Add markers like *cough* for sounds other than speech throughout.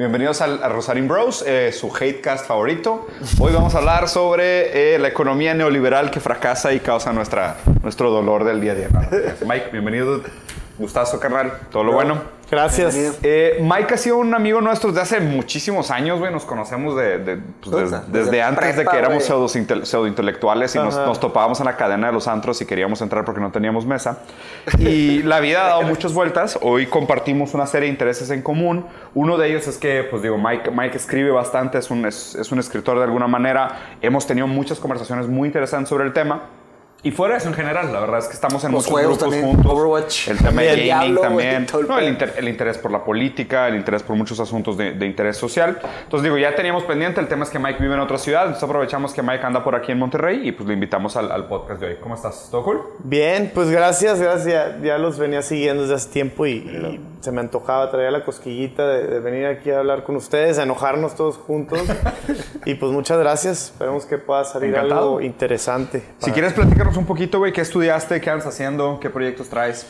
Bienvenidos al, a Rosarín Bros, eh, su hatecast favorito. Hoy vamos a hablar sobre eh, la economía neoliberal que fracasa y causa nuestra, nuestro dolor del día a día. Mike, bienvenido. Gustazo, carnal. Todo lo bueno. Gracias. Eh, Mike ha sido un amigo nuestro desde hace muchísimos años, güey. Nos conocemos de, de- pues, des- desde desde antes de que éramos pseudo- pseudointelectuales y nos, topábamos en la cadena de los antros y queríamos entrar porque no teníamos mesa. Y *laughs* la vida ha dado muchas vueltas. Hoy compartimos una serie de intereses en común. Uno de ellos es que, pues digo, Mike, Mike escribe bastante, es un, es, es un escritor de alguna manera. Hemos tenido muchas conversaciones muy interesantes sobre el tema. Y fuera de eso en general, la verdad es que estamos en Los muchos juegos grupos también, juntos. Overwatch. El tema de gaming también. el No, el, inter- el interés por la política, el interés por muchos asuntos de, de interés social. Entonces digo, ya teníamos pendiente, el tema es que Mike vive en otra ciudad, entonces aprovechamos que Mike anda por aquí en Monterrey y pues lo invitamos al, al podcast de hoy. ¿Cómo estás? ¿Todo cool? Bien, pues gracias, gracias. Ya, los venía siguiendo desde hace tiempo y, y se me antojaba, traía la cosquillita de, de venir aquí a hablar con ustedes, a enojarnos todos juntos. *laughs* y pues muchas gracias. Esperemos que pueda salir Encantado. algo interesante. Si quieres platicarnos un poquito, güey, ¿qué estudiaste? ¿Qué andas haciendo? ¿Qué proyectos traes?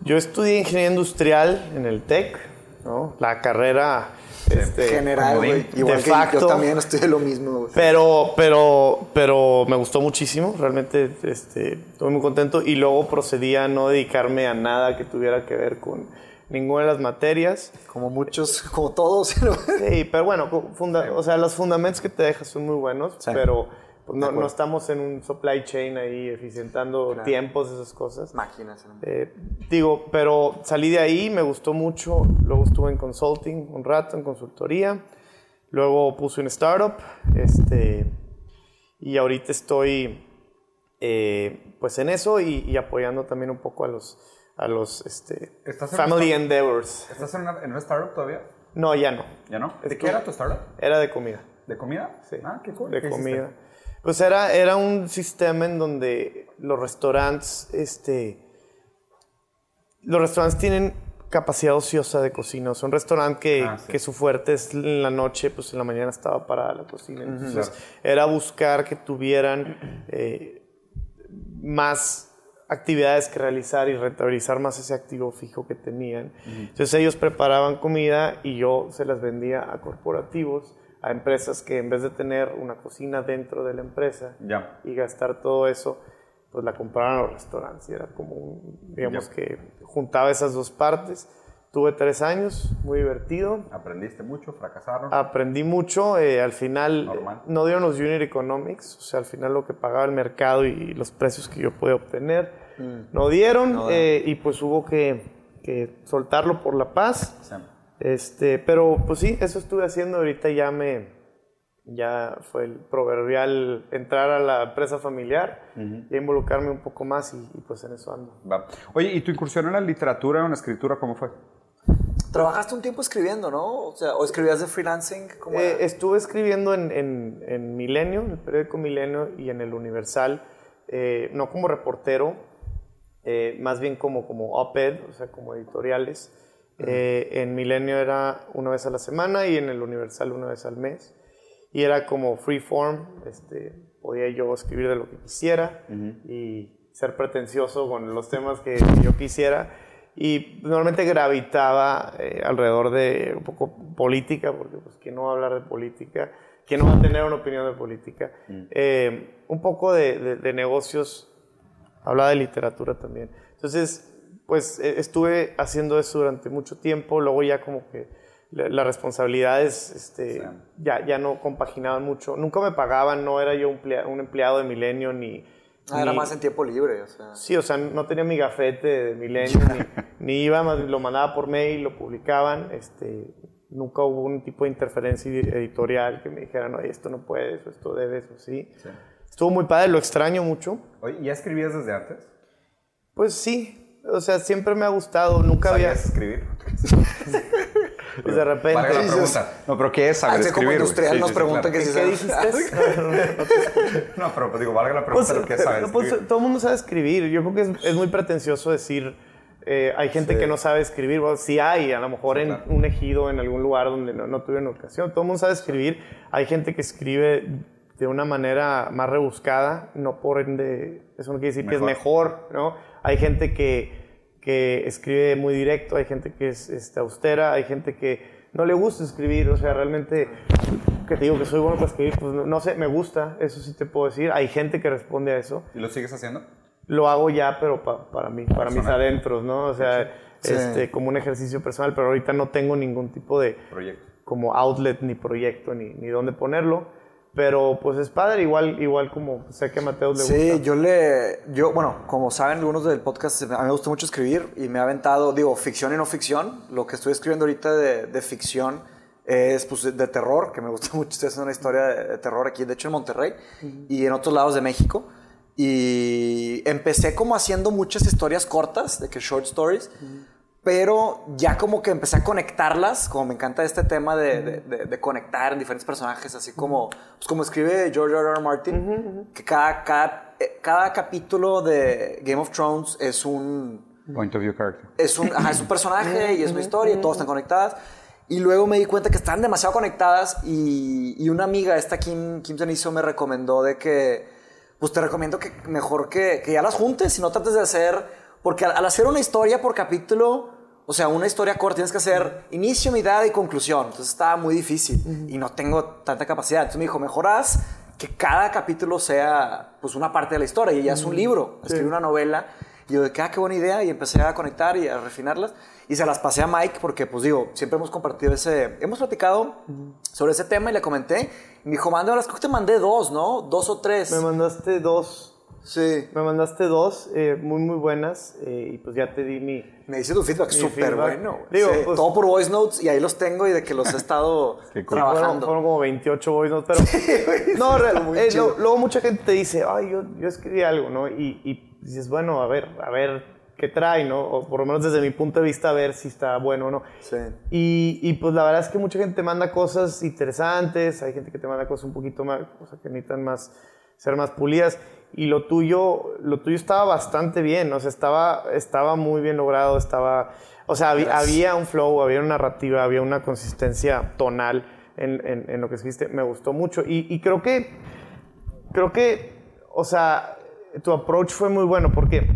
Yo estudié ingeniería industrial en el TEC, ¿no? La carrera este, General, güey. Igual De que facto. yo también estudié lo mismo, güey. Pero, pero, pero me gustó muchísimo, realmente este, estoy muy contento y luego procedí a no dedicarme a nada que tuviera que ver con ninguna de las materias. Como muchos, como todos. *laughs* ¿no? Sí, pero bueno, funda- o sea, los fundamentos que te dejas son muy buenos, Sí. pero pues, no, no estamos en un supply chain ahí eficientando Claro. tiempos, esas cosas. Máquinas. ¿no? Eh, digo, pero salí de ahí, me gustó mucho. Luego estuve en consulting un rato, en consultoría. Luego puse un startup. Este, y ahorita estoy eh, pues en eso y, y apoyando también un poco a los, a los este, ¿Estás en family endeavors. ¿Estás en una, en una startup todavía? No, ya no. ¿Ya no? ¿De qué era tu startup? Era de comida. ¿De comida? Sí. Ah, qué cool. De ¿Qué hiciste? Pues era, era un sistema en donde los restaurantes, este, los restaurantes tienen capacidad ociosa de cocina. Son restaurantes que, Ah, sí. que su fuerte es en la noche, pues en la mañana estaba parada la cocina. Entonces era buscar que tuvieran eh, más actividades que realizar y rentabilizar más ese activo fijo que tenían. Entonces ellos preparaban comida y yo se las vendía a corporativos, a empresas que en vez de tener una cocina dentro de la empresa Ya. y gastar todo eso, pues la compraban a los restaurantes. Y era como, un, digamos Ya. que juntaba esas dos partes. Tuve tres años, muy divertido. ¿Aprendiste mucho? ¿Fracasaron? Aprendí mucho, eh, al final Normal. eh, no dieron los unit economics, o sea, al final lo que pagaba el mercado y los precios que yo podía obtener, no dieron No eh, y pues hubo que, que soltarlo por la paz. Sí. Este, pero pues sí, eso estuve haciendo, ahorita ya me, ya fue el proverbial entrar a la empresa familiar y involucrarme un poco más y, y, pues en eso ando. Va. Oye, ¿y tu incursión en la literatura o en la escritura cómo fue? Trabajaste un tiempo escribiendo, ¿no? O sea, o escribías de freelancing. ¿Cómo Eh, estuve escribiendo en, en, en Milenio, en el periódico Milenio y en el Universal, eh, no como reportero, eh, más bien como, como op-ed, o sea, como editoriales. Eh, en Milenio era una vez a la semana y en el Universal una vez al mes. Y era como freeform, este, podía yo escribir de lo que quisiera y ser pretencioso con los temas que yo quisiera. Y normalmente gravitaba eh, alrededor de un poco política, porque pues quién no va a hablar de política, quién no va a tener una opinión de política. Eh, un poco de, de- de negocios, hablaba de literatura también. Entonces, pues eh, estuve haciendo eso durante mucho tiempo, luego ya como que la- las responsabilidades este, Sí. ya, ya no compaginaban mucho. Nunca me pagaban, no era yo un, emplea- un empleado de Milenio ni... Ah, era más en tiempo libre, o sea. Sí, o sea, no tenía mi gafete de Milenio, ni, *laughs* ni iba, más lo mandaba por mail, lo publicaban, este, nunca hubo un tipo de interferencia edi- editorial que me dijeran, no, esto no puedes, o esto debes, o sí. Sí. Estuvo muy padre, lo extraño mucho. Oye, ¿ya escribías desde antes? Pues sí, o sea, siempre me ha gustado, nunca había, ¿Sabías escribir? *laughs* pues de repente... Valga la dices- pregunta. No, pero ¿qué es saber Así escribir? industrial Sí, nos sí, pregunta claro. que ¿Qué, si qué sabes- dijiste? *laughs* No, pero pues, digo, valga la Pues, pregunta, pero ¿qué es saber pues, escribir? todo el mundo sabe escribir. Yo creo que es, es muy pretencioso decir, eh, hay gente que no sabe escribir. Bueno, sí hay, a lo mejor en claro. un ejido, en algún lugar donde no, no tuvieron ocasión. Todo el mundo sabe escribir. Hay gente que escribe de una manera más rebuscada, no por ende, eso no quiere decir que es mejor, ¿no? Hay gente que, que escribe muy directo, hay gente que es este, austera, hay gente que no le gusta escribir, o sea, realmente que te digo que soy bueno para escribir, pues no, no sé, me gusta, eso sí te puedo decir. Hay gente que responde a eso. ¿Y lo sigues haciendo? Lo hago ya, pero pa- para mí, para mis Personal. adentros, ¿no? O sea, Sí. este, como un ejercicio personal, pero ahorita no tengo ningún tipo de Proyecto. como outlet, ni proyecto, ni, ni dónde ponerlo. Pero pues es padre, igual, igual como sé que a Mateo le Sí, gusta. yo le. Yo, bueno, como saben algunos del podcast, a mí me gusta mucho escribir y me ha aventado, digo, ficción y no ficción. Lo que estoy escribiendo ahorita de, de ficción es pues, de terror, que me gusta *laughs* mucho. Estoy haciendo una historia de, de terror aquí, de hecho en Monterrey y en otros lados de México. Y empecé como haciendo muchas historias cortas, de que short stories. Pero ya como que empecé a conectarlas, como me encanta este tema de, de- de- de conectar en diferentes personajes, así como, pues como escribe George R. R. Martin, que cada, cada, eh, cada capítulo de Game of Thrones es un, Point of view character. es un, ajá, es un personaje y es una historia y todas están conectadas. Y luego me di cuenta que están demasiado conectadas y, y una amiga, esta Kim, Kim Zenizo, me recomendó de que, pues te recomiendo que mejor que, que ya las juntes y no trates de hacer, porque al, al hacer una historia por capítulo, o sea, una historia corta, tienes que hacer inicio, mitad y conclusión. Entonces estaba muy difícil y no tengo tanta capacidad. Entonces me dijo, mejor haz que cada capítulo sea pues una parte de la historia y ya es un libro, escribir una novela. Y yo de que, ah, qué buena idea, y empecé a conectar y a refinarlas. Y se las pasé a Mike porque, pues digo, siempre hemos compartido ese, hemos platicado sobre ese tema y le comenté. Y me dijo, mándamelas, creo que te mandé dos, ¿no? Dos o tres. Me mandaste dos, sí. me mandaste dos eh, muy, muy buenas y eh, pues ya te di mi, Me dice tu feedback súper bueno. Digo, Sí, pues- todo por voice notes y ahí los tengo y de que los he estado *laughs* cool. Fueron, trabajando. fueron como 28 voice notes, pero... *laughs* no, re- *laughs* muy eh, lo- luego mucha gente te dice, ay, yo, yo escribí algo, ¿no? Y, y dices, bueno, a ver, a ver qué trae, ¿no? O por lo menos desde mi punto de vista, a ver si está bueno o no. Sí. Y, y, pues la verdad es que mucha gente te manda cosas interesantes, hay gente que te manda cosas un poquito más, cosas que necesitan más, ser más pulidas. Y lo tuyo, lo tuyo estaba bastante bien, o sea, estaba, estaba muy bien logrado, estaba, o sea, había, un flow, había una narrativa, había una consistencia tonal en, en- en lo que escribiste, me gustó mucho. Y, y creo que, creo que, o sea, tu approach fue muy bueno porque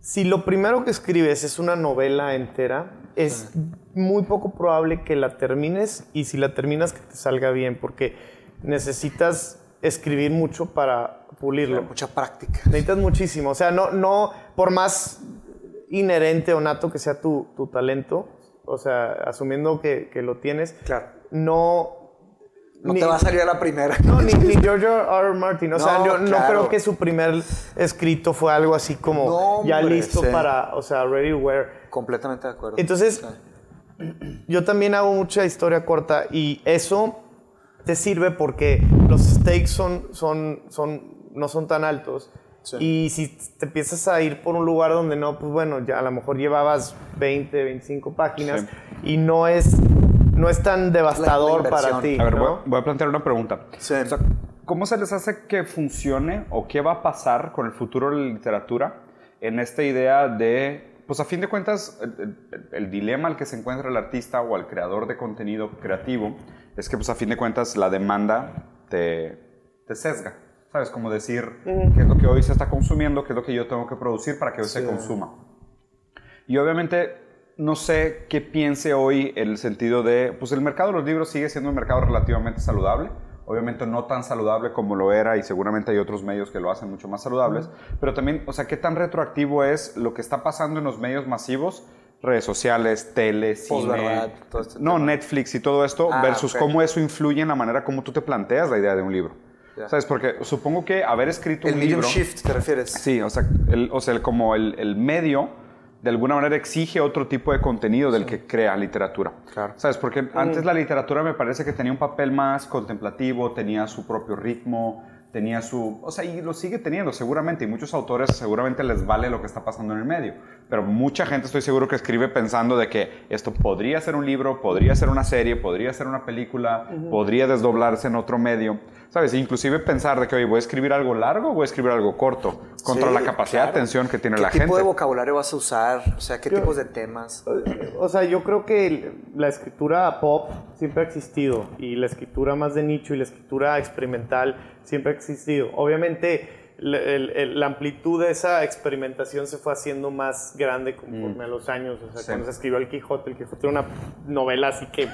si lo primero que escribes es una novela entera, es muy poco probable que la termines y si la terminas que te salga bien, porque necesitas escribir mucho para pulirlo. Mucha práctica. Necesitas muchísimo. O sea, no, no, por más inherente o nato que sea tu, tu talento, o sea, asumiendo que, que lo tienes, Claro. no... No ni- te va a salir a la primera. no, ni, ni George R. R. Martin. O sea, yo no creo que su primer escrito fue algo así como No, ya listo sí. para, o sea, ready to wear. Completamente de acuerdo. Entonces, Sí. yo también hago mucha historia corta y eso te sirve porque los stakes son, son, son, no son tan altos. Sí. Y si te empiezas a ir por un lugar donde no, pues bueno, ya a lo mejor llevabas 20, 25 páginas Sí. y no es, no es tan devastador para ti. A ver, ¿no? voy, voy a plantear una pregunta. Sí. O sea, ¿Cómo se les hace que funcione o qué va a pasar con el futuro de la literatura en esta idea de, pues a fin de cuentas, el, el- el dilema al que se encuentra el artista o el creador de contenido creativo es que, pues a fin de cuentas, la demanda te, te sesga. ¿Sabes? Como decir qué es lo que hoy se está consumiendo, qué es lo que yo tengo que producir para que hoy se consuma. Y obviamente no sé qué piense hoy el sentido de, pues el mercado de los libros sigue siendo un mercado relativamente saludable. Obviamente no tan saludable como lo era y seguramente hay otros medios que lo hacen mucho más saludables. Pero también, o sea, qué tan retroactivo es lo que está pasando en los medios masivos, redes sociales, tele, cine. Posverdad, todo este no, Netflix y todo esto, Ah, versus cómo eso influye en la manera como tú te planteas la idea de un libro. Ya. ¿Sabes? Porque supongo que haber escrito El un medium libro... shift, ¿te refieres? Sí, o sea, el, o sea, el- como el, el medio de alguna manera exige otro tipo de contenido del que crea literatura. Claro. ¿Sabes? Porque antes la literatura me parece que tenía un papel más contemplativo, tenía su propio ritmo, tenía su... O sea, y lo sigue teniendo seguramente, y muchos autores seguramente les vale lo que está pasando en el medio. Pero mucha gente estoy seguro que escribe pensando de que esto podría ser un libro, podría ser una serie, podría ser una película, podría desdoblarse en otro medio. ¿Sabes? Inclusive pensar de que, oye, voy a escribir algo largo o voy a escribir algo corto, contra Sí, la capacidad claro. de atención que tiene ¿Qué la tipo gente. de vocabulario vas a usar? O sea, ¿qué tipos de temas? O sea, yo creo que la escritura pop siempre ha existido y la escritura más de nicho y la escritura experimental siempre ha existido. Obviamente el- el- la amplitud de esa experimentación se fue haciendo más grande conforme a los años. O sea, Sí. cuando se escribió El Quijote, El Quijote era una novela así que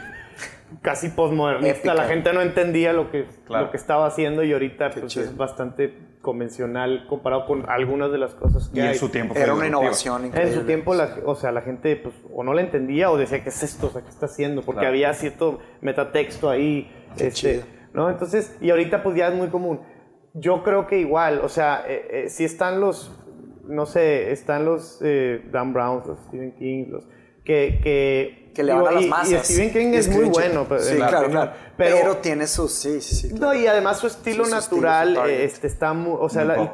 casi postmodernista. La gente no entendía lo que, Claro. lo que estaba haciendo y ahorita pues, es bastante convencional comparado con algunas de las cosas que Y en hay. su tiempo Era una innovación increíble. En su tiempo, la, o sea, la gente, pues, o no la entendía o decía, ¿qué es esto? O sea, ¿qué está haciendo? Porque Claro. había cierto metatexto ahí. Qué este, chido. ¿no? Entonces, y ahorita, pues, ya es muy común. Yo creo que igual, o sea, eh, eh, si están los, no sé, están los eh, Dan Browns, los Stephen King, los que... que Que le van a las masas. Y Stephen King Y es muy bueno. pero- Sí, claro, claro. Pero, tiene sus. Sí, sí, sí. No, y además su estilo Sí, su estilo, natural su eh, este, está muy. O sea, la-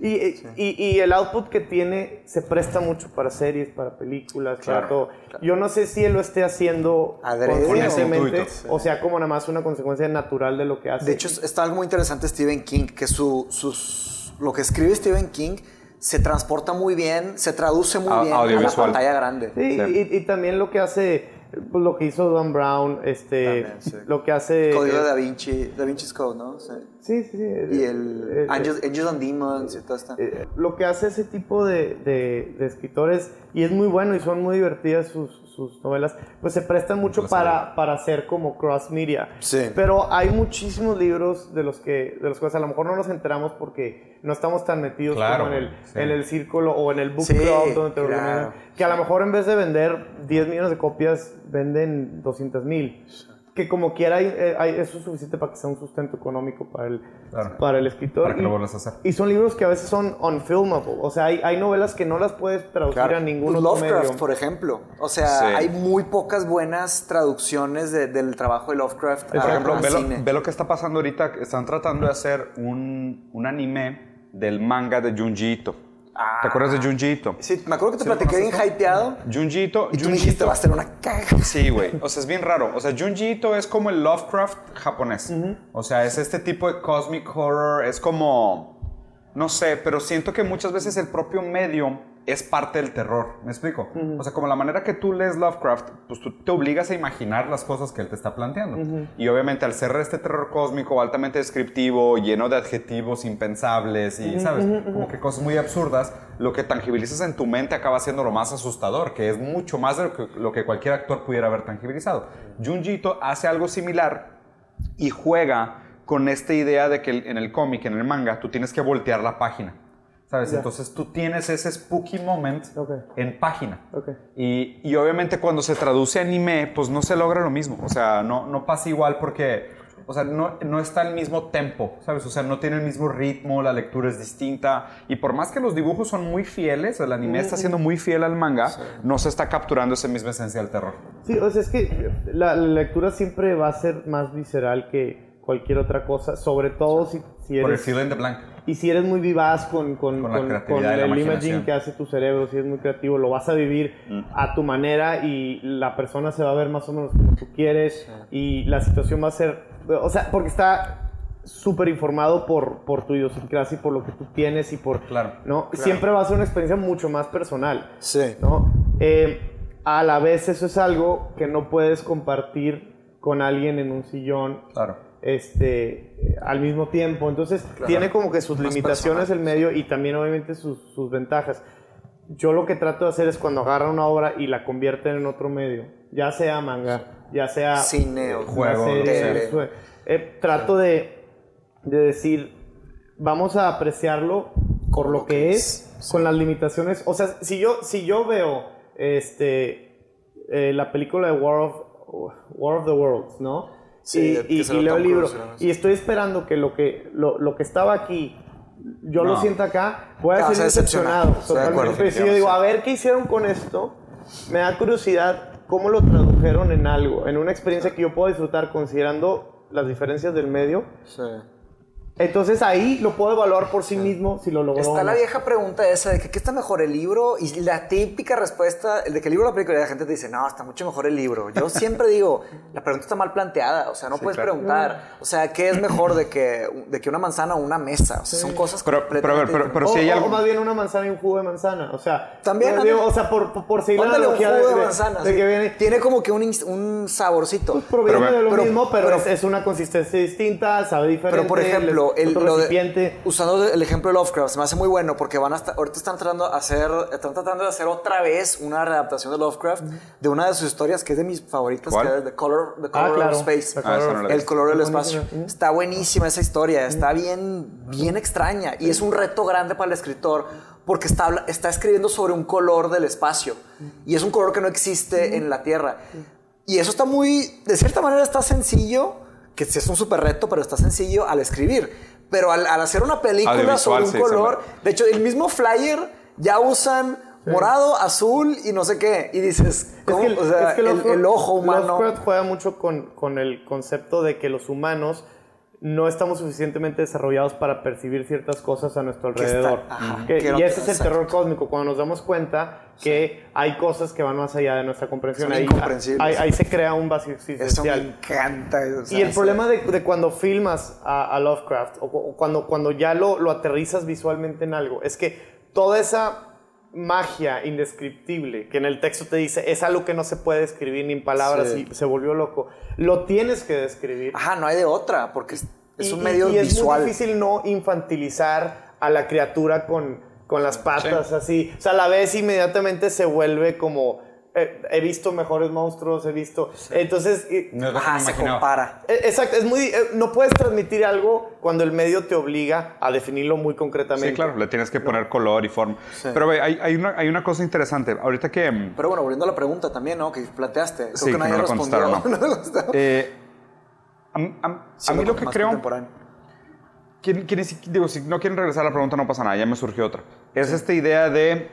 y, y- y el output que tiene se presta mucho para series, para películas, para Claro, todo. Yo no sé si él lo esté haciendo conscientemente o sea como nada más una consecuencia natural de lo que hace. De hecho, está algo muy interesante Stephen King, que su, sus, lo que escribe Stephen King se transporta muy bien, se traduce muy A- bien a la pantalla grande. Sí, Sí. Y, y también lo que hace, pues lo que hizo Don Brown, este, También, sí. lo que hace. Código eh, de Da Vinci, Da Vinci's Code, ¿no? Sí. Sí, sí. Y eh, el eh, Angels, Angels and Demons y todo esto. eh, lo que hace ese tipo de, de- de escritores, y es muy bueno y son muy divertidas sus, sus novelas, pues se prestan mucho Lo para, para hacer como cross media. Sí. Pero hay muchísimos libros de los que de los cuales a lo mejor no nos enteramos porque no estamos tan metidos Claro, como en el, sí. en el círculo o en el book Sí, club donde te lo claro. organizan, que a lo mejor en vez de vender 10 millones de copias, venden 200 mil. Que como quiera, hay, eh, hay- eso es suficiente para que sea un sustento económico para el, Claro. para el escritor. Para que lo Y- vuelvas a hacer. y son libros que a veces son unfilmable. O sea, hay, hay novelas que no las puedes traducir a ningún otro Lovecraft, medio. por ejemplo. O sea, Sí. hay muy pocas buenas traducciones de- del trabajo de Lovecraft. Por a- ejemplo, a ve lo, ve lo que está pasando ahorita. que Están tratando de hacer un, un anime del manga de Junji Ito. ¿Te acuerdas de Junji Ito? Sí, me acuerdo que te ¿Sí platiqué bien hypeado. Junji Ito. Y tú me dijiste, va a ser una caga. Sí, güey. O sea, es bien raro. O sea, Junji Ito es como el Lovecraft japonés. O sea, es este tipo de cosmic horror. Es como. No sé, pero siento que muchas veces el propio medio es parte del terror. ¿Me explico? O sea, como la manera que tú lees Lovecraft, pues tú te obligas a imaginar las cosas que él te está planteando. Y obviamente al ser este terror cósmico altamente descriptivo, lleno de adjetivos impensables y, ¿sabes? Como que cosas muy absurdas, lo que tangibilizas en tu mente acaba siendo lo más asustador, que es mucho más de lo que, lo que cualquier actor pudiera haber tangibilizado. Junji hace algo similar y juega con esta idea de que en el cómic, en el manga, tú tienes que voltear la página. ¿Sabes? Ya. Entonces tú tienes ese spooky moment en página. Y, y obviamente cuando se traduce a anime, pues no se logra lo mismo. O sea, no, no pasa igual porque, o sea, no, no está el mismo tempo, ¿sabes? O sea, no tiene el mismo ritmo, la lectura es distinta. Y por más que los dibujos son muy fieles, el anime está siendo muy fiel al manga, no se está capturando esa misma esencia del terror. Sí, o sea, es que la, la lectura siempre va a ser más visceral que cualquier otra cosa, sobre todo si, si Por el eres... fill in the blank. Y si eres muy vivaz con, con, Con la con- con el imaging que hace tu cerebro, si eres muy creativo, lo vas a vivir Mm. a tu manera y la persona se va a ver más o menos como tú quieres y la situación va a ser, o sea, porque está súper informado por, por tu idiosincrasia y por lo que tú tienes y por, Claro, ¿no? Siempre va a ser una experiencia mucho más personal. Sí. ¿no? Eh, a la vez eso es algo que no puedes compartir con alguien en un sillón Claro. Este, al mismo tiempo. Entonces, tiene como que sus Más limitaciones el medio y también obviamente sus, sus ventajas. Yo lo que trato de hacer es cuando agarran una obra y la convierten en otro medio, ya sea manga, ya sea Cine o juego, serie, sue- eh, trato de, de decir, vamos a apreciarlo por lo que es, es, con las limitaciones. O sea, si yo, si yo veo este, eh, la película de War of, War of the Worlds, ¿no? Sí, y, que y- y lo leo el libro. Y estoy esperando que lo que, lo, lo que estaba aquí, yo lo No. sienta acá, voy a vas ser decepcionado. Totalmente. Si yo digo, a ver qué hicieron con esto, me da curiosidad cómo lo tradujeron en algo, en una experiencia que yo puedo disfrutar considerando las diferencias del medio. Sí. Entonces ahí lo puedo evaluar por sí mismo si lo logró. Está la vieja pregunta esa de que qué está mejor el libro y la típica respuesta de que el libro o la película y la gente te dice, no, está mucho mejor el libro. Yo *laughs* siempre digo, la pregunta está mal planteada, o sea, no puedes claro. preguntar, o sea, ¿qué es mejor de que, de que una manzana o una mesa? O sea, son cosas Pero- pero a ver, completamente pero- pero o, si hay o- algo- o más bien una manzana y un jugo de manzana. O sea, También, digo, o sea, por, por, por seguir la analogía jugo de, de de- manzana. de sí. que viene. Tiene como que un, un saborcito. Proviene Pero- de lo pero- mismo, pero, pero- es, es una consistencia distinta, sabe diferente. Pero por ejemplo, pero el, Otro lo de- usando el ejemplo de Lovecraft, se me hace muy bueno porque van hasta, ahorita están tratando de hacer, están tratando de hacer otra vez una readaptación de Lovecraft de una de sus historias que es de mis favoritas, ¿Cuál? que es The Color, The Ah, Color claro. of Space. The Ah, Color no of la he El color del espacio. Está buenísima esa historia, está bien, bien extraña y es un reto grande para el escritor porque está, está escribiendo sobre un color del espacio y es un color que no existe en la Tierra. Y eso está muy, de cierta manera está sencillo, que sí es un súper reto, pero está sencillo al escribir. Pero al, al hacer una película sobre un sí, color, de hecho el mismo flyer ya usan morado, azul y no sé qué. Y dices, ¿cómo? Es que, o sea, es que el, el ojo humano. Lovecraft juega mucho con, con el concepto de que los humanos no estamos suficientemente desarrollados para percibir ciertas cosas a nuestro está- alrededor. ajá, Que- y ese es el terror cósmico, cuando nos damos cuenta que hay cosas que van más allá de nuestra comprensión. Ahí, ahí- ahí se crea un vacío Eso me existencial. encanta. o sea, Y el problema de, de cuando filmas a, a Lovecraft o, cu- cuando, cuando ya lo, lo aterrizas visualmente en algo es que toda esa magia indescriptible que en el texto te dice es algo que no se puede describir ni en palabras Sí. y se volvió loco, lo tienes que describir. Ajá, no hay de otra, porque es, es Y- un y- medio y es visual. muy difícil no infantilizar a la criatura con, con las patas así. O sea, la ves inmediatamente se vuelve como... eh, he visto mejores monstruos, he visto... Entonces... y- No me se compara. eh, Exacto, es muy, eh, no puedes transmitir algo cuando el medio te obliga a definirlo muy concretamente. Sí, claro, le tienes que poner color y forma. Pero ve, hay, hay, una, hay una cosa interesante. Ahorita que... mm, Pero bueno, volviendo a la pregunta también, ¿no? Que planteaste. Creo Sí, que que nadie no respondió. *laughs* ¿no? No eh, a, mí- a- Sí, a mí lo que creo... ¿Quién- quiénes- digo, si no quieren regresar a la pregunta, no pasa nada, ya me surgió otra. Es esta idea de.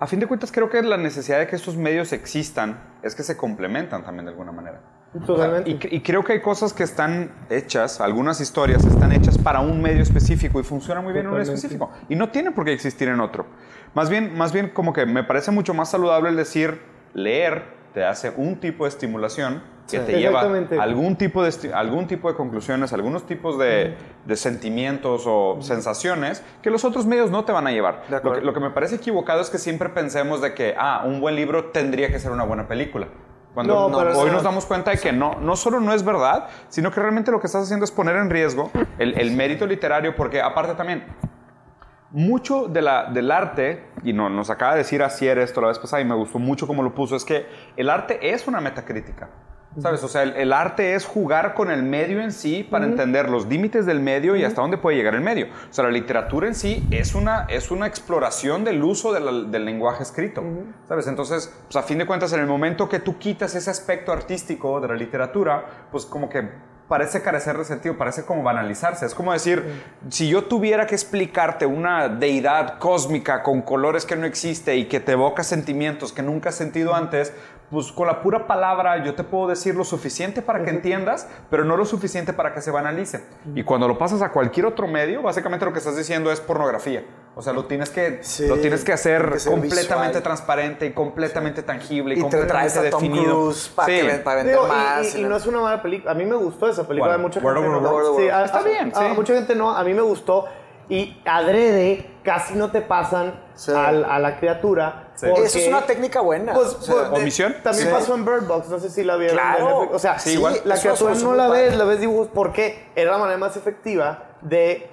A fin de cuentas, creo que la necesidad de que estos medios existan es que se complementan también de alguna manera. Totalmente. Y, cre- y creo que hay cosas que están hechas, algunas historias están hechas para un medio específico y funcionan muy bien en un Totalmente. específico. Y no tienen por qué existir en otro. Más bien, más bien como que me parece mucho más saludable el decir, leer te hace un tipo de estimulación que Sí. te lleva a algún tipo, de, algún tipo de conclusiones, algunos tipos de, de sentimientos o sensaciones que los otros medios no te van a llevar. Lo que, lo que me parece equivocado es que siempre pensemos de que, ah, un buen libro tendría que ser una buena película. Cuando No, hoy nos damos cuenta de que no, no solo no es verdad, sino que realmente lo que estás haciendo es poner en riesgo el, el mérito literario, porque aparte también, mucho de la, del arte, y no, nos acaba de decir Asier esto la vez pasada y me gustó mucho cómo lo puso, es que el arte es una metacrítica. ¿Sabes? O sea, el, el arte es jugar con el medio en sí para entender los límites del medio y hasta dónde puede llegar el medio. O sea, la literatura en sí es una, es una exploración del uso de la- del lenguaje escrito. ¿Sabes? Entonces, pues a fin de cuentas, en el momento que tú quitas ese aspecto artístico de la literatura, pues como que parece carecer de sentido, parece como banalizarse. Es como decir, si yo tuviera que explicarte una deidad cósmica con colores que no existe y que te evoca sentimientos que nunca has sentido antes, pues con la pura palabra yo te puedo decir lo suficiente para que entiendas, pero no lo suficiente para que se banalice. Y cuando lo pasas a cualquier otro medio, básicamente lo que estás diciendo es pornografía. O sea, lo tienes que, Sí, lo tienes que hacer que completamente visual. transparente y completamente tangible y, Y te traes completamente a Tom definido. Para, Sí. que, para vender Digo, y- más. y, y y no es una mala película. A mí me gustó esa película. A mucha World gente of no. Warcraft. Sí, a- Está a- bien, a sí. mucha gente no. A mí me gustó. Y adrede casi no te pasan Sí. al- a la criatura. porque- Eso es una técnica buena. Pues, o sea, pues, ¿Omisión? También Sí. pasó en Bird Box, no sé si la vieron. Claro. O sea, Sí, igual. la Eso criatura no la ves, la ves dibujos porque era la manera más efectiva de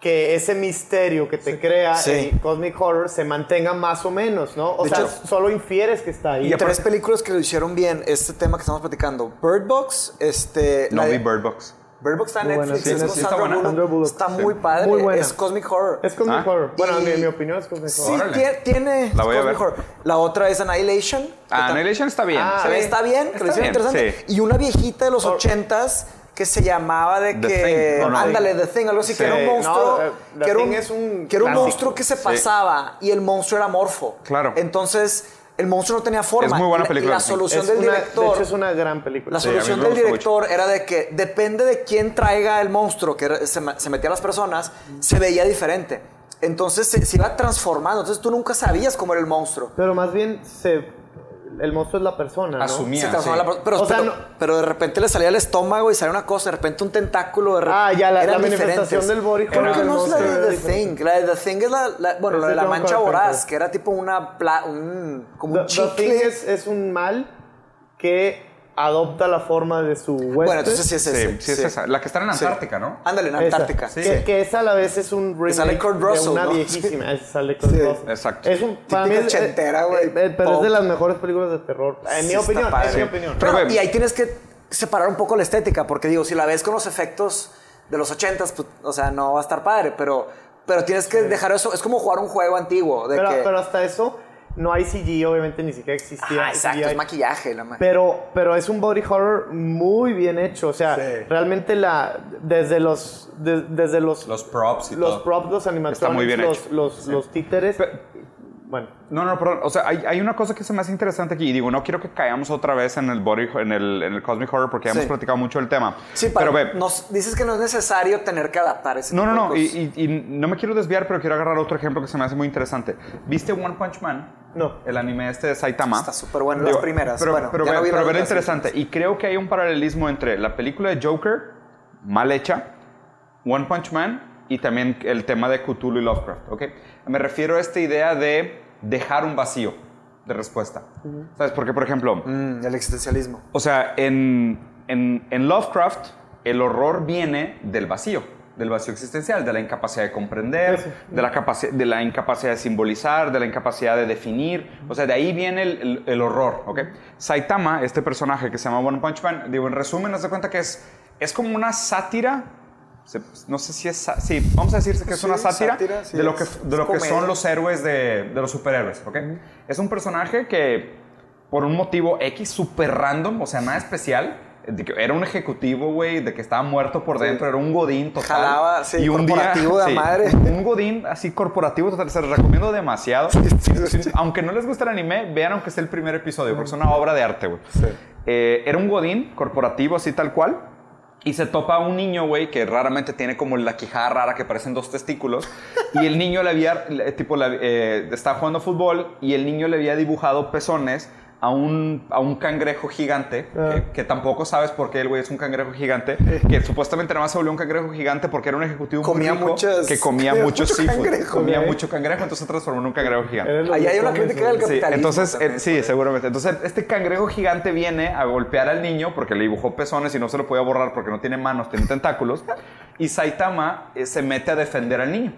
que ese misterio que te crea Sí. el Cosmic Horror se mantenga más o menos, ¿no? O De sea, hecho- solo infieres que está ahí. y tres películas que lo hicieron bien, este tema que estamos platicando. Bird Box, este... No la vi Bird Box. Bird Box está en Netflix, sí, es sí, con sí, está Sandra buena. Bullock. Sandra Bullock. Está Sí. muy padre, Muy buena. es Cosmic Horror. Es Cosmic Ah. Horror. Bueno, Y- mi, mi opinión es Cosmic Sí, Horror. Órale. tiene, tiene La voy a Cosmic ver. Horror. La otra es Annihilation. Ah, Annihilation está bien. Ah, sí. se- Está bien, que Está bien, interesante. sí. Y una viejita de los Oh. ochentas que se llamaba de The que... Thing, ¿o no? Ándale, The Thing, algo así, Sí. que era un monstruo... The que era Thing es un que era un clásico. monstruo que se pasaba y el monstruo era morfo. Claro. Entonces, el monstruo no tenía forma. Es muy buena La- película, La, Thing. solución Es del una- director... De hecho, es una gran película. La solución del director era de que depende de quién traiga el monstruo que se, metía a las personas, se veía diferente. Entonces se, se iba transformando. Entonces tú nunca sabías cómo era el monstruo. Pero más bien, se, el monstruo es la persona, ¿no? Asumía. Se transformaba sí. la per- pero, O sea, pero, no- pero de repente le salía el estómago y salía una cosa, de repente un tentáculo. De re- Ah, ya, la- la manifestación del body Creo que no es la de The. Thing. La de The Thing es la, la- bueno, la de la mancha voraz, que era tipo una, pla- un, como The, un The chicle. Thing es, es un mal que adopta la forma de su western. Bueno, entonces sí es Sí, ese. sí, es esa. La que está en Sí. Antártica, ¿no? Ándale, en Esa. Antártica. Que, que esa a la vez es un remake sale Kurt de Russell, una ¿no? viejísima. Esa sale Kurt Sí. Russell. Exacto. Es un, para mí es, ochentera, güey, eh, eh, pero es de las mejores películas de terror. En Sí, mi opinión, padre. en mi opinión. Pero Pero, y ahí tienes que separar un poco la estética, porque digo, si la ves con los efectos de los ochentas, pues, o sea, no va a estar padre, pero, pero tienes que dejar eso. Es como jugar un juego antiguo. De pero, que, pero hasta eso, no hay CG, obviamente ni siquiera existía. Ah, exacto, CGI. es maquillaje. La ma- Pero, pero es un body horror muy bien hecho. O sea, Sí. realmente la, desde los, de- desde los, Los props y los todo. props, los animatronics, Está muy bien los, hecho. los, los títeres. Bueno, No, no, perdón. O sea, hay, hay una cosa que se me hace interesante aquí. Y digo, no quiero que caigamos otra vez en el body, en el, en el cosmic horror porque ya Sí. hemos platicado mucho del tema. Sí, pero ve, nos, dices que no es necesario tener que adaptar ese no, no, tipo de no. Y, y- y no me quiero desviar, pero quiero agarrar otro ejemplo que se me hace muy interesante. ¿Viste One Punch Man? No. El anime este de Saitama. Está súper bueno, las primeras. Pero, Bueno, pero, ve- no vi pero otras interesante. Y creo que hay un paralelismo entre la película de Joker, mal hecha, One Punch Man y también el tema de Cthulhu y Lovecraft. ¿ok? Me refiero a esta idea de dejar un vacío de respuesta. ¿Sabes? Porque, por ejemplo, Mm, el existencialismo. o sea, en, en, en Lovecraft, el horror viene del vacío, del vacío existencial, de la incapacidad de comprender, de la, capaci- de la incapacidad de simbolizar, de la incapacidad de definir. O sea, de ahí viene el, el- el horror, ¿ok? Saitama, este personaje que se llama One Punch Man, digo, en resumen, haz de cuenta que es, es como una sátira. Se- No sé si es. Sí, vamos a decir que es Sí, una sátira, sátira, sí, de lo que, de lo que son los héroes de, de los superhéroes, ¿ok? Es un personaje que, por un motivo X súper random, o sea, nada especial, de que era un ejecutivo, güey, de que estaba muerto por dentro, era un godín total. Jalaba, sí, corporativo de madre. Un godín así corporativo total, se los recomiendo demasiado. Aunque no les guste el anime, vean aunque sea el primer episodio, porque es una obra de arte, güey. Eh, era un godín corporativo así tal cual. Y se topa a un niño, güey, que raramente tiene como la quijada rara que parecen dos testículos. Y el niño le había, tipo, le- eh, estaba jugando fútbol y el niño le había dibujado pezones a un, a un cangrejo gigante, Ah. que, que tampoco sabes por qué el güey es un cangrejo gigante, que supuestamente nada más se volvió un cangrejo gigante porque era un ejecutivo muy Comía rico muchas- que comía *laughs* mucho mucho seafood. cangrejo, comía güey. mucho cangrejo, entonces se transformó en un cangrejo gigante. Ahí hay una crítica del. Sí, capitalismo entonces, también, eh, sí, güey. seguramente. Entonces, este cangrejo gigante viene a golpear al niño porque le dibujó pezones y no se lo podía borrar porque no tiene manos, tiene tentáculos. Y Saitama eh, se mete a defender al niño.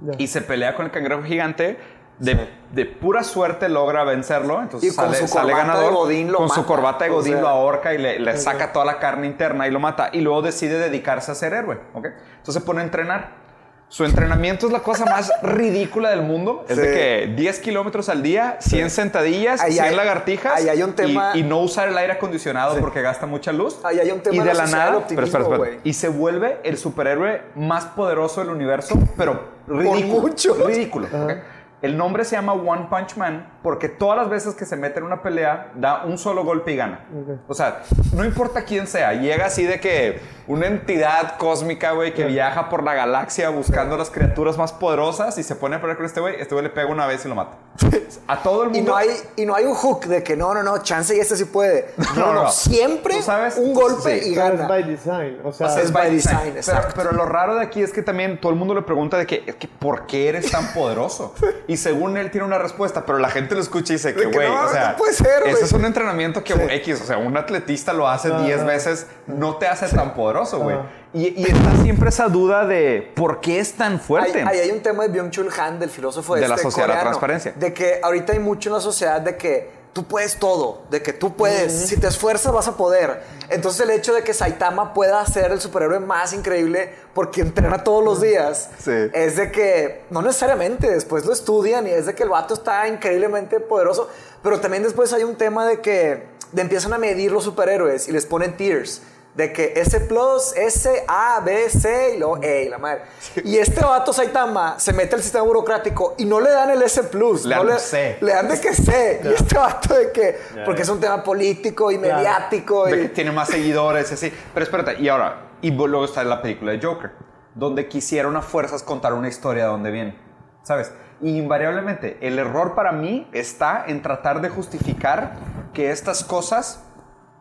Ya. Y se pelea con el cangrejo gigante. De, de pura suerte logra vencerlo. Entonces Y con sale, su sale ganador. de Godín lo con su mata. corbata de O Godín sea- lo ahorca y le, le saca toda la carne interna y lo mata. Y luego decide dedicarse a ser héroe. ¿ok? Entonces se pone a entrenar. Su entrenamiento es la cosa más *laughs* ridícula del mundo. Es de Sí. que 10 kilómetros al día, 100 sentadillas, Ahí 100 hay- lagartijas. ahí hay un y- tema- Y, no usar el aire acondicionado porque gasta mucha luz. Ahí hay un tema Y de la nada. Pero espera, espera. Y se vuelve el superhéroe más poderoso del universo, pero ridículo. mucho. Ridículo. ¿ok? El nombre se llama One Punch Man porque todas las veces que se mete en una pelea da un solo golpe y gana. O sea, no importa quién sea, llega así de que una entidad cósmica, güey, que viaja por la galaxia buscando las criaturas más poderosas y se pone a pelear con este güey, este güey le pega una vez y lo mata. *laughs* A todo el Y mundo. no, hay, y no hay un hook de que no, no, no, chance y este sí puede. *laughs* No, no, No, no. siempre ¿Tú sabes? un golpe Sí. y Pero es gana. by design. O sea, O sea, es by design, Pero, exacto. pero lo raro de aquí es que también todo el mundo le pregunta de que, es que ¿por qué eres tan poderoso? *laughs* Y según él tiene una respuesta, pero la gente lo escucha y dice que, güey, no, o sea, no puede ser, ese es un entrenamiento que X, o sea, un atletista lo hace 10 veces, no te hace tan poderoso, güey. Y, y está siempre esa duda de ¿por qué es tan fuerte? ahí hay un tema de Byung-Chul Han, del filósofo De este la sociedad de la transparencia. De que ahorita hay mucho en la sociedad de que tú puedes todo, de que tú puedes, si te esfuerzas vas a poder. Entonces el hecho de que Saitama pueda ser el superhéroe más increíble porque entrena todos los días, Sí. es de que no necesariamente, después lo estudian y es de que el vato está increíblemente poderoso, pero también después hay un tema de que de empiezan a medir los superhéroes y les ponen tiers. De que S plus, S, A, B, C y luego E y la madre. Y este vato Saitama se mete al sistema burocrático y no le dan el S plus. Le no dan C. Le dan de que C. Y este vato de que, porque es un tema político y mediático. de y- que tiene más seguidores y así. Pero espérate, y ahora, y luego está la película de Joker, donde quisieron a fuerzas contar una historia de dónde viene, ¿sabes? Y invariablemente, el error para mí está en tratar de justificar que estas cosas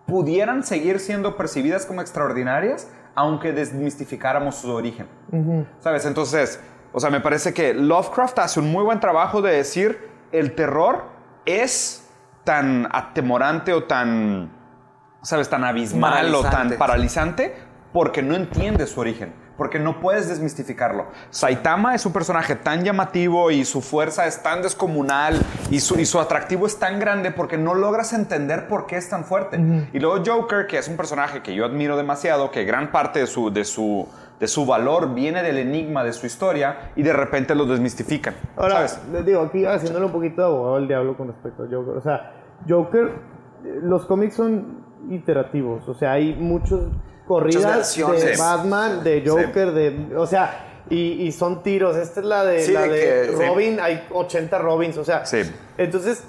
pudieran seguir siendo percibidas como extraordinarias, aunque desmistificáramos su origen, ¿sabes? Entonces, o sea, me parece que Lovecraft hace un muy buen trabajo de decir, el terror es tan atemorante o tan ¿sabes? Tan abismal o tan Paralizante. porque no entiendes su origen, porque no puedes desmistificarlo. Saitama es un personaje tan llamativo y su fuerza es tan descomunal y su, y su atractivo es tan grande porque no logras entender por qué es tan fuerte. Y luego Joker, que es un personaje que yo admiro demasiado, que gran parte de su, de su, de su valor viene del enigma de su historia y de repente lo desmistifican. Ahora, ¿sabes? les digo, aquí haciéndole un poquito de abogado del diablo con respecto a Joker. O sea, Joker, eh, los cómics son iterativos. O sea, hay muchas corridas de. Batman, de Joker, de. O sea, y, y son tiros. Esta es la de, Sí, la de de que- sí. Robin, hay 80 Robins. O sea, Sí. entonces,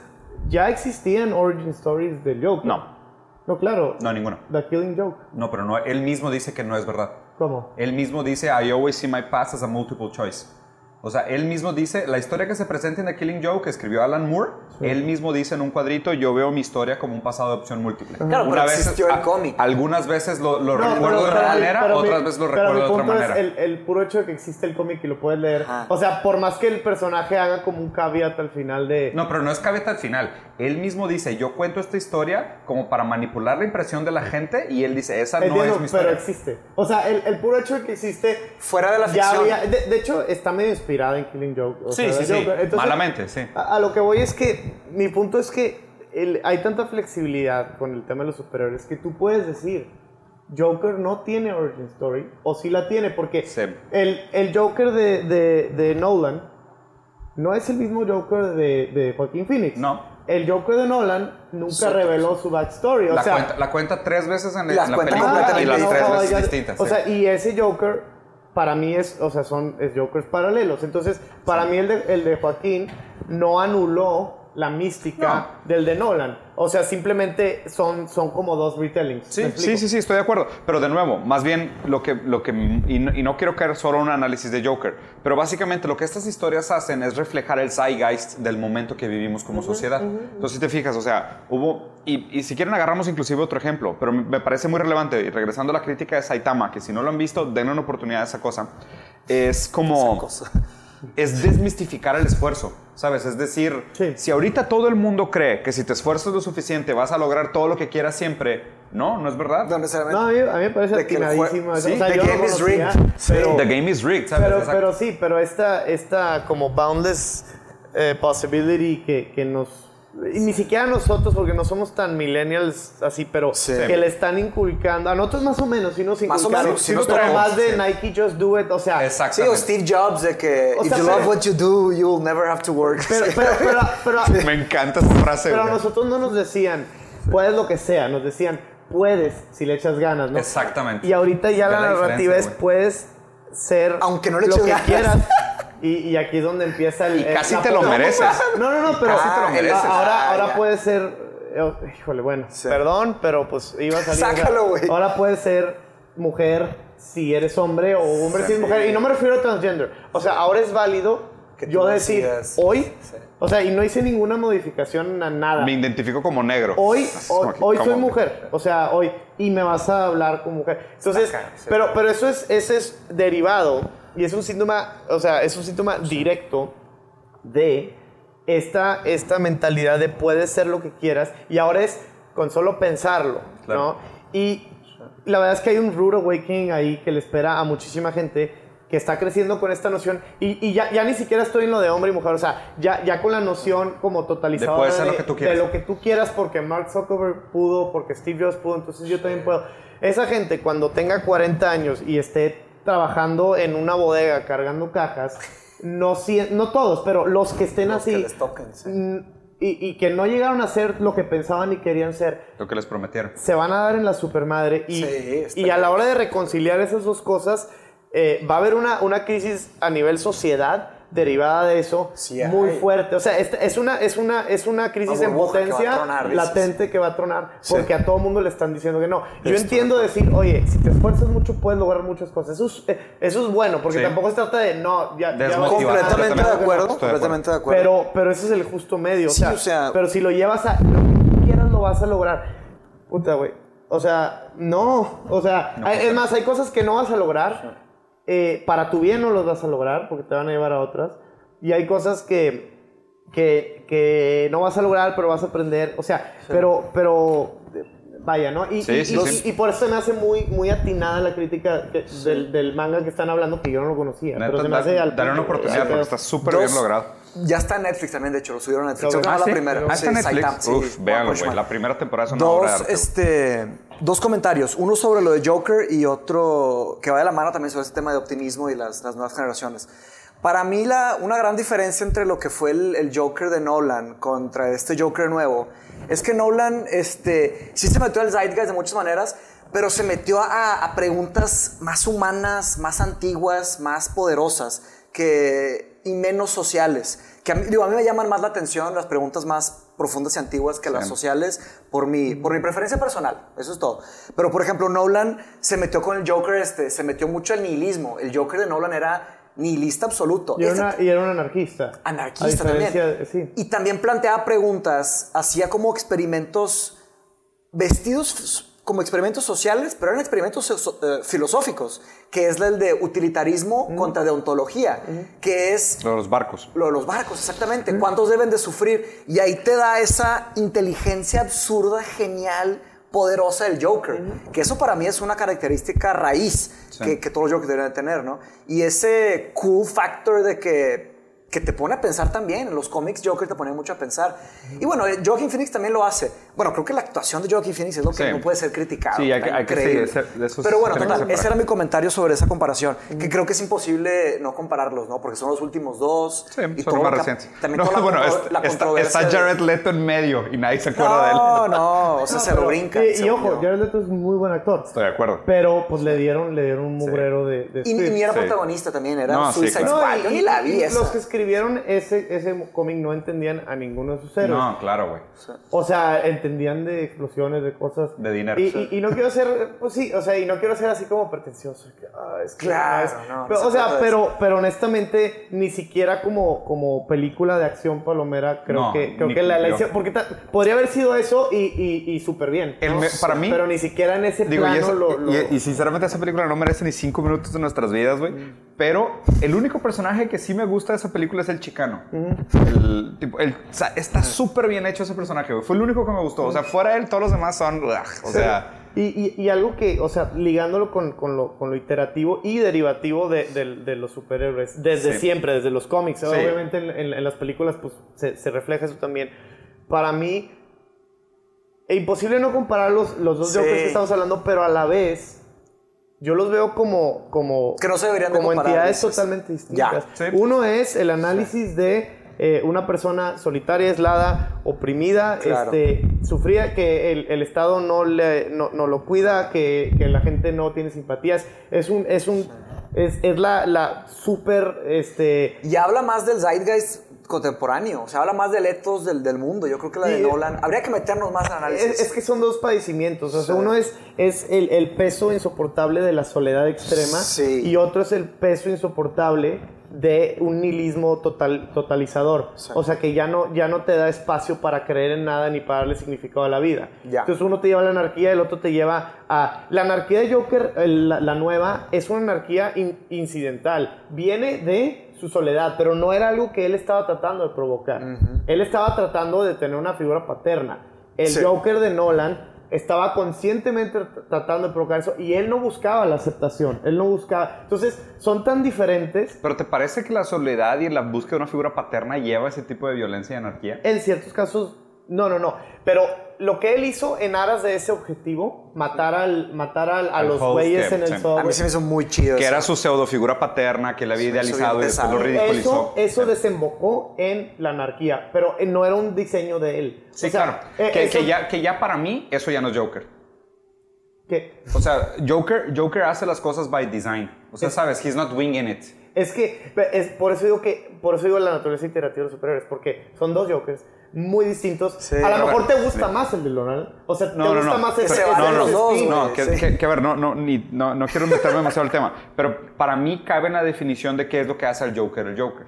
ya existían origin stories del Joker. No. No, claro. No, ninguno. The Killing Joke. No, pero no, él mismo dice que no es verdad. ¿Cómo? Él mismo dice, I always see my past as a multiple choice. O sea, él mismo dice, la historia que se presenta en The Killing Joke, que escribió Alan Moore, él mismo dice en un cuadrito, yo veo mi historia como un pasado de opción múltiple. Claro, pero existió el a- cómic. Algunas veces lo, lo No, recuerdo de una manera, pero mi- otras veces lo pero recuerdo mi de otra manera. Es el, el puro hecho de que existe el cómic y lo puedes leer. O sea, por más que el personaje haga como un caveat al final de. No, pero no es cabeza al final. Él mismo dice, yo cuento esta historia como para manipular la impresión de la gente y él dice, esa no es mi pero historia. existe. O sea, el, el puro hecho de que existe. Fuera de la ya ficción. había- de, de hecho, está medio inspirada en Killing Joke. o Sí, sea, sí, sí. Joker. Entonces, Malamente, sí. A, a lo que voy es que mi punto es que el- hay tanta flexibilidad con el tema de los superhéroes que tú puedes decir. Joker no tiene origin story, o sí la tiene, porque Sí. el, el Joker de, de- de Nolan no es el mismo Joker de, de Joaquín Phoenix. No. El Joker de Nolan nunca reveló su backstory. O La, sea, cuenta, la cuenta tres veces en, Las en la cuenta película y las tres veces distintas. O sí. sea, y ese Joker para mí es, o sea, son es Jokers paralelos. Entonces, para mí el de, el de Joaquín no anuló la mística del de Nolan. O sea, simplemente son, son como dos retellings. ¿Me Sí, sí, sí, sí, estoy de acuerdo. Pero de nuevo, más bien lo que, lo que y no, y no quiero caer solo en un análisis de Joker, pero básicamente lo que estas historias hacen es reflejar el zeitgeist del momento que vivimos como sociedad. Entonces, si te fijas, o sea, hubo, y, y si quieren agarramos inclusive otro ejemplo, pero me- parece muy relevante, y regresando a la crítica de Saitama, que si no lo han visto, denle una oportunidad a esa cosa, es como cosa. Es desmistificar el esfuerzo, ¿sabes? Es decir, Sí. si ahorita todo el mundo cree que si te esfuerzas lo suficiente vas a lograr todo lo que quieras siempre, no, no es verdad. No necesariamente. No, a mí, a mí me parece De que sí, o sea, the yo no game is rigged. pero, The game is rigged, ¿sabes? pero, pero sí, pero esta, esta como boundless eh, possibility que, que nos... Y ni siquiera nosotros, porque no somos tan millennials así, pero Sí. que le están inculcando. A nosotros más o menos, sí nos Más o inculcaron. menos, sí nos pero tocó, más de sí. Nike Just Do It, o sea... Sí, o Steve Jobs de que O if sea, you pero- love what you do, you'll never have to work. Pero, pero, pero, pero, *laughs* Me encanta esa frase. pero a nosotros no nos decían, puedes lo que sea, nos decían, puedes si le echas ganas, ¿no? Exactamente. Y ahorita ya la, la narrativa es güey. puedes ser Aunque no le lo eches que ganas. quieras. *laughs* Y, y aquí es donde empieza el. Y casi te lo mereces. No, no, no, pero Casi te lo Ah, mereces. Ahora, Ah, ahora puede ser. eh, Híjole, bueno, Sí. perdón, pero pues iba a salir. o sea, Sácalo, güey. Ahora puedes ser mujer si eres hombre o hombre si eres mujer. Y no me refiero a transgender. O sea, ahora es válido Que tú yo decir decidas. hoy. Sí. O sea, y no hice ninguna modificación a nada. Me identifico como negro. Hoy, Es hoy, soy mujer, o sea, hoy, y me vas a hablar como mujer. Entonces, Saca, sí. pero, pero eso es, ese es derivado y es un síntoma, o sea, es un síntoma directo de esta, esta mentalidad de puedes ser lo que quieras y ahora es con solo pensarlo, Claro. ¿no? Y la verdad es que hay un rude awakening ahí que le espera a muchísima gente que está creciendo con esta noción y, y ya, ya ni siquiera estoy en lo de hombre y mujer, o sea, ya, ya con la noción como totalizadora puedes ser lo de- que tú de lo que tú quieras porque Mark Zuckerberg pudo, porque Steve Jobs pudo, entonces yo también puedo. Esa gente cuando tenga 40 años y esté trabajando en una bodega cargando cajas, no, no todos, pero los que estén Los que así les toquen, sí. y, y que no llegaron a ser lo que pensaban y querían ser, Lo que les prometieron. se van a dar en la supermadre y, Sí, está y a la hora de reconciliar esas dos cosas eh, va a haber una, una crisis a nivel sociedad derivada de eso Sí muy fuerte. O sea, es, una, es, una, es una crisis en que potencia tronar, latente que va a tronar Sí. porque a todo mundo le están diciendo que no. Yo entiendo de decir, oye, si te esfuerzas mucho puedes lograr muchas cosas. Eso es, eso es bueno porque Sí. tampoco se trata de no, ya, ya Completamente de acuerdo, completamente de acuerdo. pero, pero ese es el justo medio. Sí, o, sea, o sea- pero si lo llevas a lo que tú quieras, lo vas a lograr. Puta, güey. O sea, no. O sea, No, hay- es más, hay cosas que no vas a lograr. Eh, para tu bien no los vas a lograr porque te van a llevar a otras. Y hay cosas que, que, que no vas a lograr, pero vas a aprender. O sea, pero, pero vaya, ¿no? Y, Sí, y- sí, y- sí. y por eso se me hace muy, muy atinada la crítica que- del, del manga que están hablando, que yo no lo conocía. Neta, pero se me da- hace al dale una oportunidad porque está súper Dos- bien logrado. Ya está en Netflix también, de hecho, lo subieron a Netflix. No Ah, la sí. primera. Ah, Sí, está Netflix. Uf, One véanlo, güey. La primera temporada es una obra de Dos, arte. este, dos comentarios. Uno sobre lo de Joker y otro que va de la mano también sobre ese tema de optimismo y las, las nuevas generaciones. Para mí, la, una gran diferencia entre lo que fue el, el Joker de Nolan contra este Joker nuevo es que Nolan este, sí se metió al zeitgeist de muchas maneras, pero se metió a, a preguntas más humanas, más antiguas, más poderosas que, y menos sociales. Que a mí, digo, a mí me llaman más la atención las preguntas más profundas y antiguas que las sociales por mi, por mi preferencia personal. Eso es todo. Pero, por ejemplo, Nolan se metió con el Joker, este, se metió mucho al nihilismo. El Joker de Nolan era nihilista absoluto. Y era, Este- una- y era un anarquista. anarquista también. sí. Y también planteaba preguntas, hacía como experimentos vestidos como experimentos sociales, pero eran experimentos so- eh, filosóficos, que es el de utilitarismo contra deontología, que es Lo de los barcos. lo de los barcos, exactamente. ¿Cuántos deben de sufrir? Y ahí te da esa inteligencia absurda, genial, poderosa del Joker. Que eso para mí es una característica raíz Sí. que, que todos los Jokers deberían de tener, ¿no? Y ese cool factor de que, que te pone a pensar también. En los cómics Joker te pone mucho a pensar. Y bueno, eh, Joaquin Phoenix también lo hace. Bueno, creo que la actuación de Joaquin Phoenix es lo que Sí. no puede ser criticado. Sí, hay hay que sí, ese- de eso Pero bueno, total, ese era mi comentario sobre esa comparación. Que creo que es imposible no compararlos, ¿no? Porque son los últimos dos. Sí, y son más recientes. También No, toda la, *laughs* bueno, está, la está- controversia. está Jared Leto en medio y nadie se acuerda de él. No, no, o sea, No, se pero- lo brinca. Y, y ojo. Jared Leto es un muy buen actor. Estoy de acuerdo. Pero pues le dieron, le dieron un mugrero de, de Y, ni era Sí. protagonista también, era No, sí, Suicide claro. Squad. No, Yo y, ni la vi esa. Escribieron ese, ese cómic no entendían a ninguno de sus héroes. No, claro, güey. O sea, entendían de explosiones, de cosas. De dinero. Y, y- y no quiero ser, pues sí, o sea, y no quiero ser así como pretencioso. que, ah, es Claro, no, pero, o sea, pero, pero honestamente, ni siquiera como, como película de acción palomera, creo No, que, creo que la, la hicieron- Porque ta- podría haber sido eso y, y, y súper bien. El ¿no? me- para mí- Pero ni siquiera en ese Digo, y, plano eso- lo. lo- y- y sinceramente esa película no merece ni cinco minutos de nuestras vidas, güey. Pero el único personaje que sí me gusta de esa película es el chicano. El tipo- el- o sea, está súper bien hecho ese personaje, güey. Fue el único que me gustó. O sea, fuera de él, todos los demás son... ugh, o sea... Y, y- y algo que, o sea, ligándolo con, con lo, con lo iterativo y derivativo de, de- de los superhéroes, desde Sí. siempre, desde los cómics, obviamente en, en- en las películas pues se, se refleja eso también. Para mí, es imposible no comparar los, los dos Sí. Jokers que estamos hablando, pero a la vez, yo los veo como, como, Que no se deberían de como entidades totalmente distintas. Ya. Sí. Uno es el análisis de eh, una persona solitaria, aislada, oprimida, Claro. este, sufría que el, el Estado no, le, no, no lo cuida, que, que la gente no tiene simpatías. Es un, es un, es, es la, la súper, este... Y habla más del zeitgeist contemporáneo. O sea, habla más del ethos del, del mundo. Yo creo que la de Sí. Nolan. Habría que meternos más en análisis. Es, es que son dos padecimientos. O sea, Sí. uno es, es el, el peso insoportable de la soledad extrema Sí. y otro es el peso insoportable de un nihilismo total, totalizador. O sea, que ya no, ya no te da espacio para creer en nada ni para darle significado a la vida. Ya. Entonces uno te lleva a la anarquía y el otro te lleva a... La anarquía de Joker, la, la nueva, es una anarquía in- incidental. Viene de su soledad, pero no era algo que él estaba tratando de provocar. Él estaba tratando de tener una figura paterna. El Sí. Joker de Nolan estaba conscientemente tr- tratando de provocar eso y él no buscaba la aceptación. Él no buscaba... Entonces, son tan diferentes ¿Pero te parece que la soledad y la búsqueda de una figura paterna lleva ese tipo de violencia y anarquía? En ciertos casos, no, no, no. Pero lo que él hizo en aras de ese objetivo, matar, al, matar al- a Al los güeyes en el sí. A subway. mí se me hizo muy chido. Que eso. era su pseudo figura paterna, que le había idealizado y bien después lo ridiculizó. Eso, eso Sí. desembocó en la anarquía, pero eh, no era un diseño de él. Sí, O sea, claro. eh, que, eso- que ya, que ya para mí, eso ya no es Joker. que- O sea, Joker, Joker hace las cosas by design. O sea, sabes, he's not winging it. Es que, es, por eso digo que, por eso digo la naturaleza iterativa de los superhéroes, porque son dos Jokers muy distintos. Sí, a lo mejor bueno, te gusta sí. más el de Nolan. O sea, No, te no, gusta no. más ese, se ese no, no, no, que, sí. que- que a ver, no, no, ni- no, no quiero meterme demasiado al tema, pero para mí cabe en la definición de qué es lo que hace al Joker el Joker.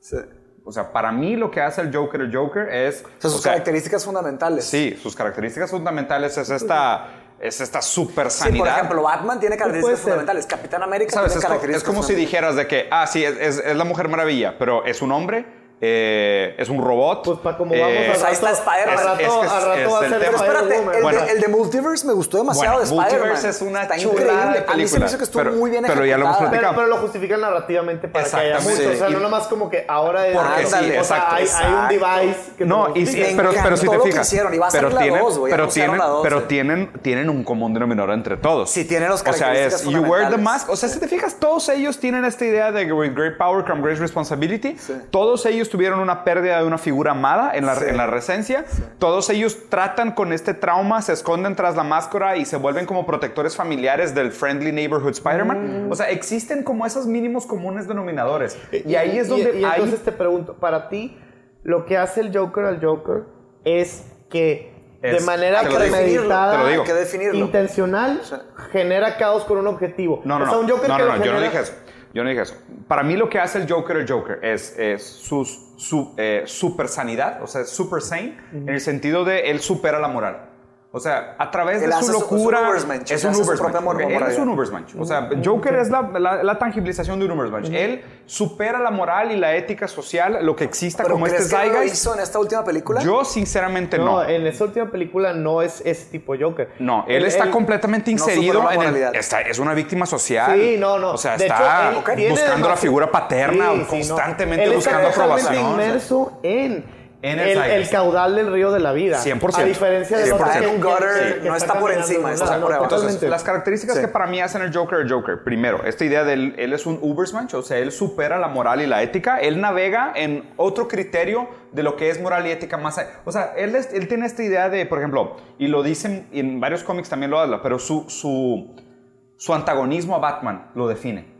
Sí. O sea, para mí lo que hace el Joker el Joker es... O sea, sus o sea, características fundamentales. Sí, sus características fundamentales es esta, es esta super Sí, sanidad. por ejemplo, Batman tiene características fundamentales. Capitán América ¿Sabes? tiene Es, características es como si dijeras de que, ah, sí, es, es- es la Mujer Maravilla, pero es un hombre, eh, es un robot. Pues para como eh, vamos Pues al ahí está rato, Spider-Man. al rato, Es- es rato es va a el ser. Pero espérate, el, Bueno. de, el de Multiverse me gustó demasiado Bueno, de Spider-Man. Multiverse es una Está chulada increíble. de A mí se me película, hizo que estuvo pero- muy bien pero ya lo hemos ejecutada. platicado. Pero, pero lo justifican narrativamente para que haya mucho. O sea, Sí. no nomás como que ahora es. Porque sí, o sea, exacto, hay, hay un exacto. device que No, y sí, pero, pero si te lo que fijas, hicieron, y va a pero la tienen, dos, güey, pero tienen, la dos, pero sí. tienen, tienen un común denominador entre todos. Sí, tienen las O sea, es características you wear the mask. O sea, si te fijas, todos ellos tienen esta idea de que with great power comes great responsibility. Todos ellos tuvieron una pérdida de una figura amada en la, Sí. en la recencia. Todos ellos tratan con este trauma, se esconden tras la máscara y se vuelven como protectores familiares del friendly neighborhood Spider-Man. O sea, existen como esos mínimos comunes denominadores. Y ahí es donde Y, hay... entonces te pregunto, para ti, lo que hace el Joker al Joker es que de Es- manera lo digo. premeditada, Te lo digo. Hay que definirlo. intencional, genera caos con un objetivo. No, no, o sea, no. un Joker no, que no, no, yo no genera- dije eso. Yo no dije eso. Para mí lo que hace el Joker el Joker es, es su, su eh, super sanidad, o sea, super sane, en el sentido de él supera la moral. O sea, a través Él de su su- es un locura. Ubersmensch, Es él un Ubersmensch. Él es un Ubersmensch. O sea, Joker es la, la- la tangibilización de un Ubersmensch. Él supera la moral y la ética social, lo que exista ¿Pero como crees este que no lo hizo en esta última película? Yo, sinceramente, No, no. en esa última película no es ese tipo Joker. No, él está completamente no inserido la en el, moralidad. está, es una víctima social. Sí, no, no. O sea, De está hecho, él buscando la figura paterna, Sí, sí, no. constantemente Él buscando está aprobación. inmerso en, En el el, el caudal del río de la vida. 100%. A diferencia de los 100%. que- Un gutter, que- que no está por caminando, encima, está por abajo. Entonces, totalmente. las características Sí. que para mí hacen el Joker el Joker. Primero, esta idea de él, él es un Ubersmensch, o sea, él supera la moral y la ética. Él navega en otro criterio de lo que es moral y ética más allá. O sea, él, es- él tiene esta idea de, por ejemplo, y lo dicen y en varios cómics también lo habla, pero su, su, su antagonismo a Batman lo define.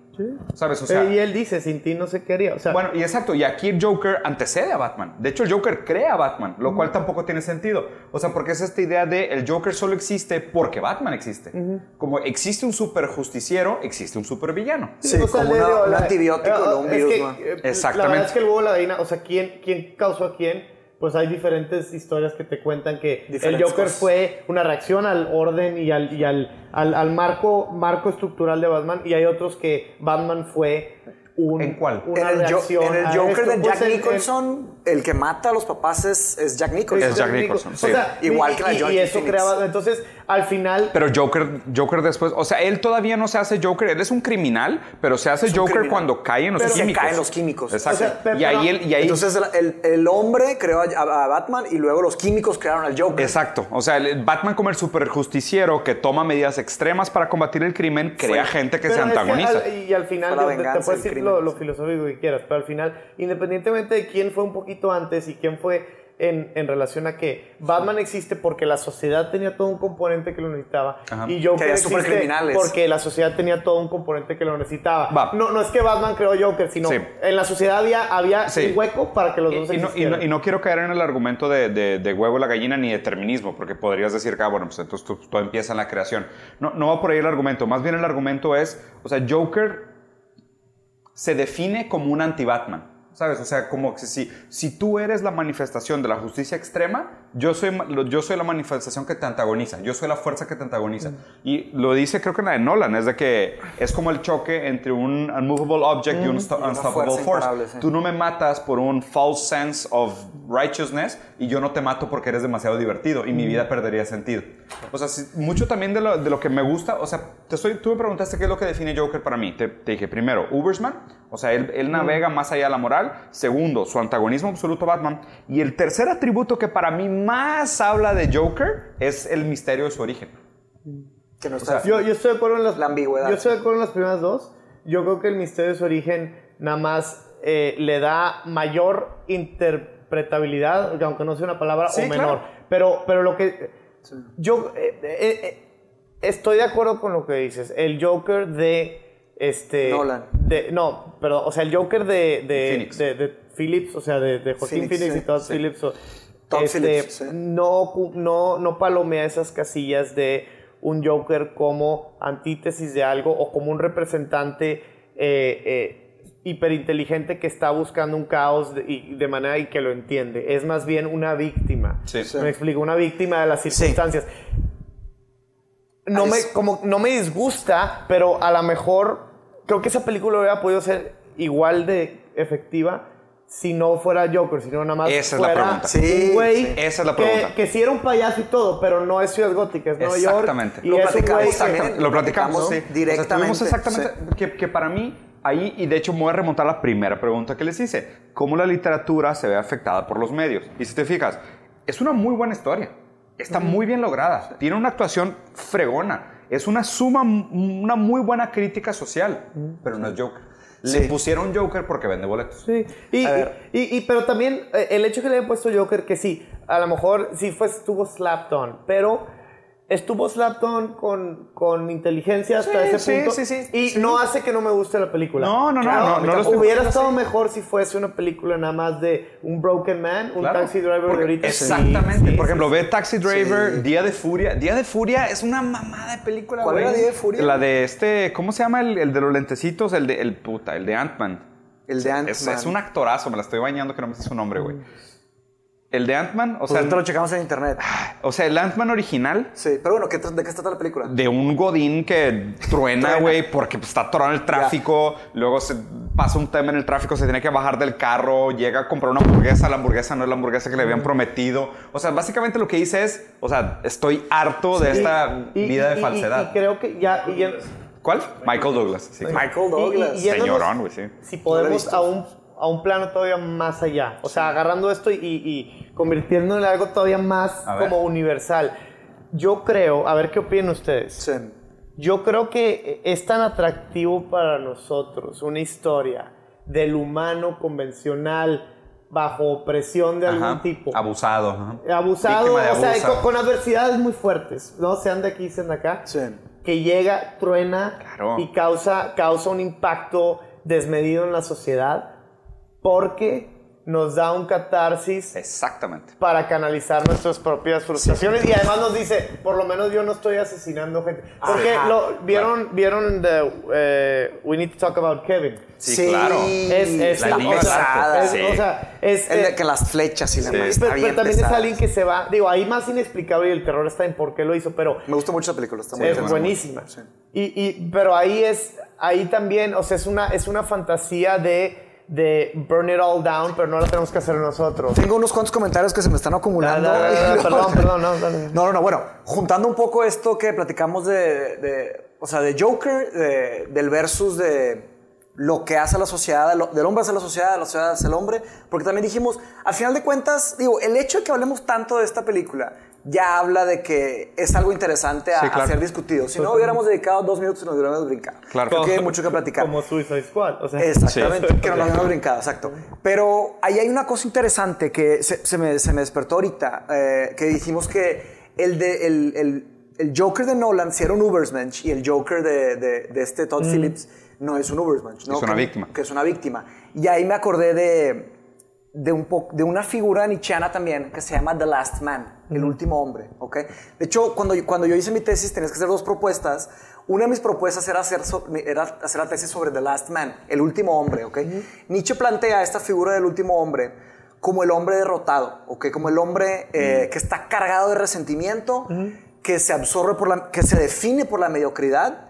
¿Sabes? O sea, Eh, y él dice, sin ti no sé qué haría. O sea, Bueno, y exacto, y aquí el Joker antecede a Batman. De hecho, el Joker crea a Batman, lo cual tampoco tiene sentido. O sea, porque es esta idea de el Joker solo existe porque Batman existe. Como existe un super justiciero, existe un super villano. Sí, o sea, como una- un antibiótico eh, no un es virus, que, ¿no? eh, Exactamente. La verdad es que el huevo de la gallina, o sea, ¿quién, quién causó a quién? Pues hay diferentes historias que te cuentan que el Joker cosas. fue una reacción al orden y al, y al, al, al marco, marco estructural de Batman y hay otros que Batman fue un, ¿En cuál? una en el, reacción en el Joker esto. de Pues Jack el- el- Nicholson, el, que mata a los papás es, es Jack Nicholson. Es Jack Nicholson, O sí. sea, Igual y- que la y, Joaquin y eso Phoenix. creaba, entonces al final Pero Joker, Joker después, o sea, él todavía no se hace Joker, él es un criminal, pero se hace Joker criminal. cuando cae en los Pero químicos. cae en los químicos. Exacto. O sea, pero- y ahí, él, y ahí Entonces el, el- el hombre creó a, a Batman y luego los químicos crearon al Joker. Exacto. O sea, el Batman como el super justiciero que toma medidas extremas para combatir el crimen, crea gente que se Pero antagoniza. al- y al final, te- puedes decir. Lo, lo filosófico que quieras, pero al final, independientemente de quién fue un poquito antes y quién fue en, en relación a que Batman existe porque la sociedad tenía todo un componente que lo necesitaba Ajá. y Joker existe porque la sociedad tenía todo un componente que lo necesitaba. Va. No, no es que Batman creó Joker, sino Sí. en la sociedad había, había Sí. un hueco para que los dos Y, y no, y, no, existieran. y no quiero caer en el argumento de, de- de huevo la gallina ni determinismo, porque podrías decir que, ah, bueno, pues entonces todo empieza en la creación. No, no va por ahí el argumento. Más bien el argumento es, o sea, Joker se define como un anti-Batman. ¿Sabes? O sea, como que si, si tú eres la manifestación de la justicia extrema, yo soy, yo soy la manifestación que te antagoniza, yo soy la fuerza que te antagoniza. Y lo dice creo que en la de Nolan, es de que es como el choque entre un unmovable object y un unstoppable force. sí. Tú no me matas por un false sense of righteousness y yo no te mato porque eres demasiado divertido y mi vida perdería sentido. O sea, si- mucho también de lo, de lo que me gusta, o sea, te estoy, tú me preguntaste qué es lo que define Joker para mí. Te, te dije, primero, Ubersman, o sea, él, él navega más allá de la moral. Segundo, su antagonismo absoluto a Batman. Y el tercer atributo que para mí más habla de Joker es el misterio de su origen. Que no está Yo, yo estoy de acuerdo en las, La ambigüedad. Yo estoy de acuerdo en las primeras dos. Yo creo que el misterio de su origen nada más eh, le da mayor interpretabilidad, aunque no sea una palabra, Sí, o menor. claro. Pero, pero lo que. Yo eh, eh, eh, estoy de acuerdo con lo que dices. El Joker de. Este, Nolan. De, no, pero, o sea, el Joker de, de, Phoenix. de, de Phillips, o sea, de, de Joaquín Phoenix, y Todd sí. Phillips. o- Todd este, Phillips, no, no, no palomea esas casillas de un Joker como antítesis de algo o como un representante eh, eh, hiperinteligente que está buscando un caos de, y- de manera y que lo entiende. Es más bien una víctima. Sí. Sí. Me explico, una víctima de las circunstancias. No me, como, no me disgusta, pero a lo mejor creo que esa película hubiera podido ser igual de efectiva si no fuera Joker, si no nada más Esa es la fuera pregunta. Sí, un güey sí. Esa es la que- pregunta. Que, sí era un payaso y todo, pero no es Ciudad Gótica, es Nueva York. Exactamente. Y Lo platicamos que- también. Lo platicamos, ¿no? sí. Directamente, O sea, exactamente, que, que para mí, ahí, y de hecho me voy a remontar a la primera pregunta que les hice, ¿cómo la literatura se ve afectada por los medios? Y si te fijas, es una muy buena historia, está muy bien lograda, tiene una actuación fregona, es una suma, una muy buena crítica social, pero no es Joker. Le pusieron Joker porque vende boletos. Sí, y, A ver. y, y- pero también eh, el hecho que le hayan puesto Joker, que sí, a lo mejor sí fue, estuvo slapped on, pero estuvo slapped on con, con inteligencia hasta Sí, ese sí, punto. sí, sí, y sí. no hace que no me guste la película. No, no, no, Claro, no, no Hubiera estado mejor si fuese una película nada más de un broken man, un Claro. taxi driver de ahorita. Exactamente. sí, Por ejemplo, sí. ve Taxi Driver, Sí. Día de Furia. Día de Furia es una mamada de película, ¿Cuál güey. era Día de Furia? La de este, ¿cómo se llama el, el de los lentecitos? El de, el puta, el de Ant-Man. El de Ant-Man. Es, es un actorazo, me la estoy bañando que no me sé su nombre, güey. El de Ant-Man, o Pues sea, ahorita lo checamos en internet. o sea, el Ant-Man original Sí, pero bueno, ¿qué ¿de qué trata la película? de un godín que truena, güey, porque pues, está atorado en el tráfico, luego se pasa un tema en el tráfico, se tiene que bajar del carro, llega a comprar una hamburguesa, la hamburguesa no es la hamburguesa que le habían prometido. O sea, básicamente lo que dice es, o sea, estoy harto de esta Y- vida y- de y- falsedad. Y, creo que ya. y ya- ¿Cuál? Michael Douglas. sí. Michael Douglas. y- y yéndonos- Señorón, güey, sí. Si podemos a un, a un plano todavía más allá. O sea, agarrando esto y, y convirtiéndolo en algo todavía más como universal. Yo creo, a ver qué opinan ustedes. Sí. Yo creo que es tan atractivo para nosotros una historia del humano convencional bajo opresión de algún tipo. Abusado. Abusado, o sea, con, con adversidades muy fuertes, ¿no? Sean de aquí, sean de acá. Sí. Que llega, truena Claro. y causa, causa un impacto desmedido en la sociedad porque nos da un catarsis Exactamente. para canalizar nuestras propias frustraciones y además nos dice, por lo menos yo no estoy asesinando gente. Porque Ajá. lo, vieron, vieron the, eh, We Need to Talk About Kevin. Sí, claro. Es, es La pesada, es- sí. o sea, es, El de eh, que las flechas y la Sí. madre pero, pero también es alguien que se va, digo, ahí más inexplicable y el terror está en por qué lo hizo, pero Me gusta mucho la película, está muy es buenísima. Sí. Y, y- pero ahí es, ahí también, o sea, es una, es una fantasía de, de burn it all down, pero no la tenemos que hacer nosotros. Tengo unos cuantos comentarios que se me están acumulando. Da, da, da, da, perdón, *laughs* perdón, no. No, no, no, bueno, juntando un poco esto que platicamos de, de- o sea, de Joker, de- del versus de lo que hace la sociedad, lo- del hombre hacia la sociedad, de la sociedad hacia el hombre, porque también dijimos, al final de cuentas, digo, el hecho de que hablemos tanto de esta película ya habla de que es algo interesante a, Sí, a claro. ser discutido. Si no hubiéramos dedicado dos minutos y nos hubiéramos brincado. Claro. Creo que hay mucho que platicar. Como Suicide Squad. O sea, Exactamente, Sí. que no lo habíamos brincado, exacto. Pero ahí hay una cosa interesante que se, se me, se me despertó ahorita, eh, que dijimos que el, de, el, el, el Joker de Nolan sí era un Ubersmensch y el Joker de, de, de este Todd Phillips no es un Ubersmensch. ¿no? Es una Que- víctima. Que es una víctima. Y ahí me acordé de, de, un de una figura nietzscheana también que se llama The Last Man, el último hombre, ¿ok? De hecho, cuando, yo- cuando yo hice mi tesis tenías que hacer dos propuestas. Una de mis propuestas era hacer, so- era hacer la tesis sobre The Last Man, el último hombre, ¿ok? Nietzsche plantea esta figura del último hombre como el hombre derrotado, ¿ok? Como el hombre eh, que está cargado de resentimiento, que se absorbe por la, que se define por la mediocridad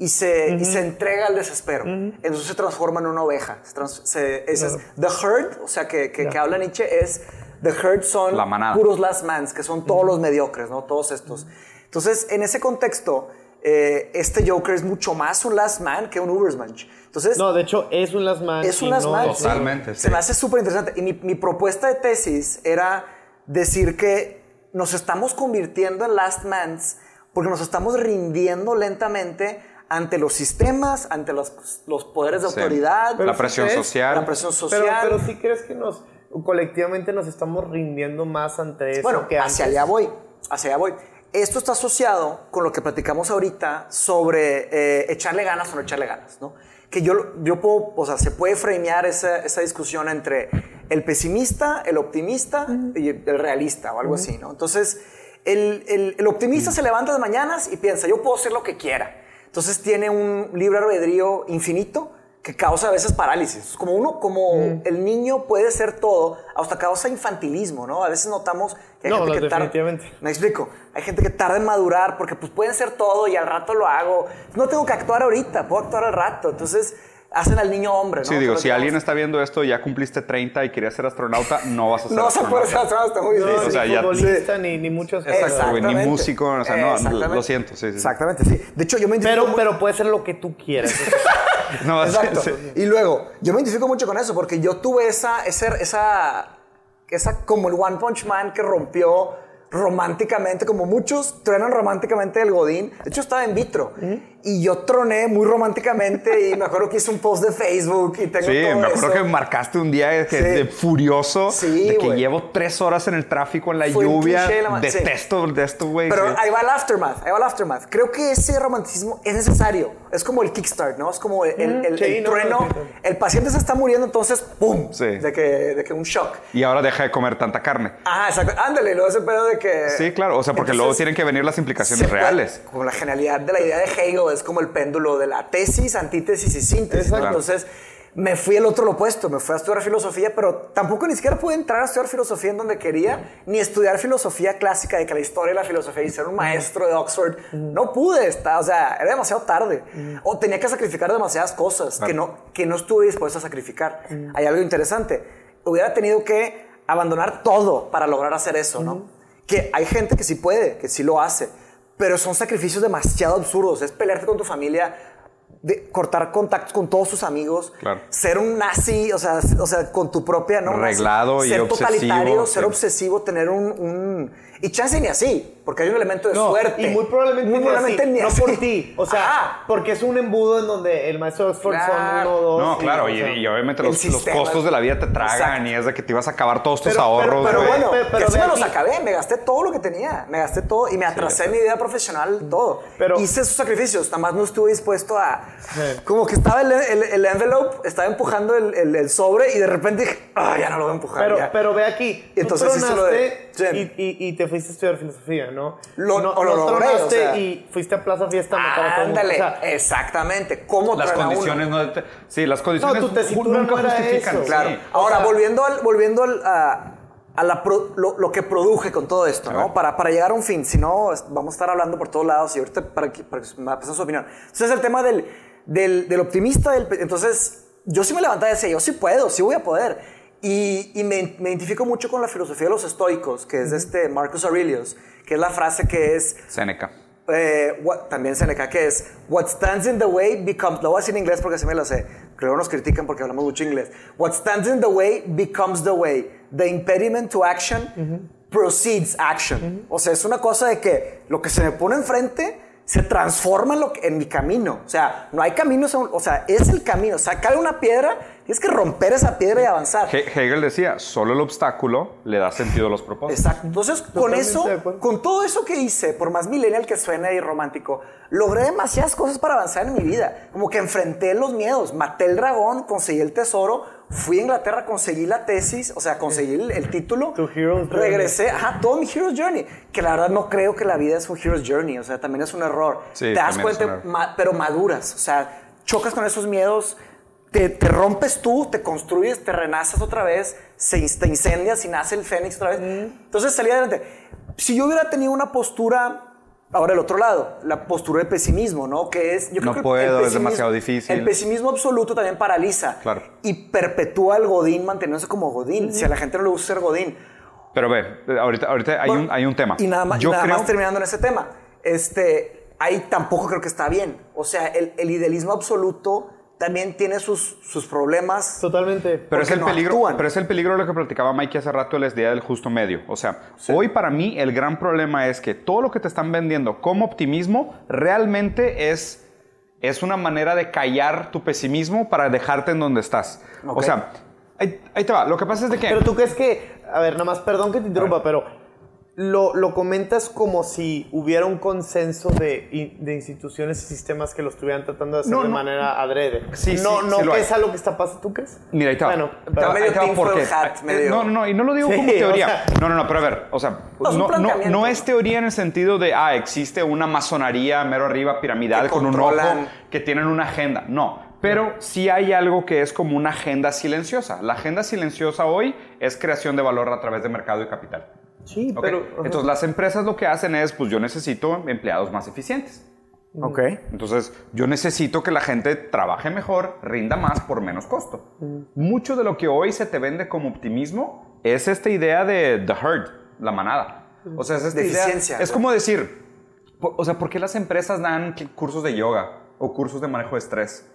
y se, y se entrega al desespero. Entonces se transforma en una oveja. Se trans- se- ese es- the herd, o sea, que, que, que habla Nietzsche, es the herd son La manada. puros last mans, que son todos los mediocres, ¿no? Todos estos. Entonces, en ese contexto, eh, este Joker es mucho más un last man que un Ubersmensch. Entonces, No, de hecho, es un Last Man. es un last no man. Totalmente, sí. Se me hace súper interesante. Y mi, mi propuesta de tesis era decir que nos estamos convirtiendo en last mans porque nos estamos rindiendo lentamente ante los sistemas, ante los, los poderes de Sí. autoridad. La presión ¿crees? social. La presión Pero, social. pero sí crees que nos colectivamente nos estamos rindiendo más ante eso Bueno, que hacia antes? allá voy, hacia allá voy. Esto está asociado con lo que platicamos ahorita sobre eh, echarle ganas o no echarle ganas, ¿no? Que yo, yo puedo, o sea, se puede framear esa, esa discusión entre el pesimista, el optimista y el realista o algo así, ¿no? Entonces, el, el- el optimista se levanta de mañanas y piensa, yo puedo hacer lo que quiera. Entonces tiene un libre albedrío infinito que causa a veces parálisis. Como uno, como el niño puede ser todo, hasta causa infantilismo, ¿no? A veces notamos que hay No, gente no, que tarda- definitivamente. Me explico. Hay gente que tarda en madurar porque pues pueden ser todo y al rato lo hago. No tengo que actuar ahorita, puedo actuar al rato. Entonces, hacen al niño hombre, ¿no? Sí, digo, si alguien está viendo esto, ya cumpliste 30 y querías ser astronauta, no vas a ser *laughs* No se puede ser astronauta. astronauta, muy bien. Sí, o ni sea, ya- futbolista ni, ni muchas cosas. Exacto, güey, ni músico, o sea, no, lo siento, sí, sí. Exactamente, sí. De hecho, yo me identifico Pero, pero puede ser lo que tú quieras. *laughs* *laughs* No, sí, Exacto. sí. Y luego, yo me identifico mucho con eso porque yo tuve esa, esa, esa, esa como el One Punch Man que rompió románticamente, como muchos truenan románticamente el Godín. De hecho, estaba en vitro. Y yo troné muy románticamente y me acuerdo que hice un post de Facebook y tengo Sí, todo me acuerdo eso. que marcaste un día de, que- Sí. de furioso, Sí, de que güey. llevo tres horas en el tráfico, en la Fue lluvia. la ma- sí. Detesto de esto, güey. Pero sí. ahí va el aftermath, ahí va el aftermath. Creo que ese romanticismo es necesario. Es como el kickstart, ¿no? Es como el, el- el- sí, el no, trueno. no, sí. El paciente se está muriendo, entonces, ¡pum! Sí. De, que, de que un shock. Y ahora deja de comer tanta carne. Ah, exacto. Ándale, luego ese pedo de que... Sí, claro. O sea, porque luego Entonces, tienen que venir las implicaciones puede- reales. Como la genialidad de la idea de Hegel es como el péndulo de la tesis, antítesis y síntesis. Entonces me fui al otro lo opuesto, me fui a estudiar filosofía, pero tampoco ni siquiera pude entrar a estudiar filosofía en donde quería, ni estudiar filosofía clásica, de que la historia de la filosofía y ser un maestro de Oxford. No pude, está, o sea, era demasiado tarde. O tenía que sacrificar demasiadas cosas que, no, que no estuve dispuesto a sacrificar. Hay algo interesante. Hubiera tenido que abandonar todo para lograr hacer eso, ¿no? Que hay gente que sí puede, que sí lo hace, pero son sacrificios demasiado absurdos. Es pelearte con tu familia, de cortar contactos con todos tus amigos, Claro. ser un nazi, o sea, o sea, con tu propia, ¿no? Nazi. Reglado y ser obsesivo, totalitario, ser obsesivo, tener un, un- y chance ni así, porque hay un elemento de No, suerte. y muy probablemente, muy ni probablemente así, ni no así. por ti. O sea, Ajá. porque es un embudo en donde el maestro de Oxford son Claro. uno o dos. No, claro, o y, sea, y obviamente los, los costos de la vida te tragan Exacto. y es de que te ibas a acabar todos tus Pero- pero- ahorros. Pero güey. bueno, Pero- pero que sí me los acabé, me gasté todo lo que tenía, me gasté todo y me atrasé en mi vida profesional, todo. Pero- Hice esos sacrificios, nada más no estuve dispuesto a... Sí. Como que estaba el, el, el envelope, estaba empujando el, el- el sobre y de repente dije, ah, ya no lo voy a empujar. Pero, ya". pero ve aquí. Y entonces tú hice lo de- sí. y, y- y te fuiste a estudiar filosofía, ¿no? Lo- no, o lo no logré, o sea. y fuiste a Plaza Fiesta. Ándale, O sea, exactamente. ¿Cómo Las condiciones no... te- Sí, las condiciones No, tu tesitura nunca no era justifican. eso. Claro. sí. Ahora, sea- volviendo, al, volviendo al, a, a la pro- lo, lo que produje con todo esto, ¿no? Para, para llegar a un fin. Si no, vamos a estar hablando por todos lados y ahorita para que, para que me pasen su opinión. Entonces, el tema del, del, del optimista, del, entonces, yo sí me levantaba y decía, yo sí puedo, sí voy a poder. Y, y me, me identifico mucho con la filosofía de los estoicos, que es este Marcus Aurelius, que es la frase que es, Seneca. eh, what- también Seneca, que es What stands in the way becomes. Lo voy a decir en inglés porque así me lo sé. Creo que nos critican porque hablamos mucho inglés. What stands in the way becomes the way. The impediment to action proceeds action. O sea, es una cosa de que lo que se me pone enfrente se transforma en, lo que- en mi camino. O sea, no hay caminos, o sea, es el camino. O sea, cae una piedra, tienes que romper esa piedra y avanzar. He- Hegel decía, solo el obstáculo le da sentido a los propósitos. Exacto. Entonces, con eso, con todo eso que hice, por más millennial que suene y romántico, logré demasiadas cosas para avanzar en mi vida. Como que enfrenté los miedos, maté el dragón, conseguí el tesoro, fui a Inglaterra, conseguí la tesis, o sea, conseguí el, el título. Tu hero's journey. Regresé, ajá, todo mi hero's journey. Que la verdad no creo que la vida es un hero's journey, o sea, también es un error. Sí, Te das cuenta, ma- pero maduras, o sea, chocas con esos miedos, te, te rompes tú, te construyes, te renaces otra vez, se, te incendias y nace el fénix otra vez. Entonces salí adelante. Si yo hubiera tenido una postura, ahora el otro lado, la postura de pesimismo, ¿no? Que es, yo creo No que puedo, es demasiado difícil. El pesimismo absoluto también paraliza Claro. y perpetúa al godín manteniéndose como godín. Si a la gente no le gusta ser godín, Pero ve, ahorita, ahorita hay, bueno, un, hay un tema. Y nada más, y Yo nada creo, más terminando en ese tema. Este, ahí tampoco creo que está bien. O sea, el, el idealismo absoluto también tiene sus, sus problemas. Totalmente. Pero es, el no peligro, actúan. pero es el peligro de lo que platicaba Mike hace rato, la idea del justo medio. O sea, hoy para mí el gran problema es que todo lo que te están vendiendo como optimismo realmente es, es una manera de callar tu pesimismo para dejarte en donde estás. O sea, ahí, ahí te va. Lo que pasa es de que... Pero tú crees que, a ver, nada más, perdón que te interrumpa, pero lo, lo comentas como si hubiera un consenso de, de instituciones y sistemas que lo estuvieran tratando de hacer No, de no. manera adrede. Sí, no, sí, no sí lo que es algo que está pasando, ¿tú crees? Mira, ahí va. Bueno, pero- ahí va medio porque- hat, medio- No, no, no, y no lo digo Sí, como o teoría. sea- no, no, no, pero a ver, o sea, No, no, no, es teoría en el sentido de, ah, existe una masonería mero arriba, piramidal, con un ojo, que tienen una agenda. No, pero sí hay algo que es como una agenda silenciosa. La agenda silenciosa hoy es creación de valor a través de mercado y capital. Sí, ¿ok? pero... Entonces las empresas lo que hacen es, pues yo necesito empleados más eficientes. Ok. Entonces, yo necesito que la gente trabaje mejor, rinda más por menos costo. Mucho de lo que hoy se te vende como optimismo es esta idea de the herd, la manada. O sea, es esta De idea. eficiencia. Es como decir, o sea, ¿por qué las empresas dan cursos de yoga o cursos de manejo de estrés?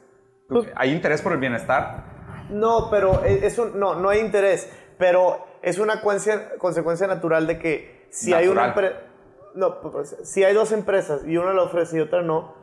¿Hay interés por el bienestar? No, pero e- es un- no, no hay interés. Pero es una cuencia- consecuencia natural de que si hay una Natural. empresa. No, pues, si hay dos empresas y una lo ofrece y otra no,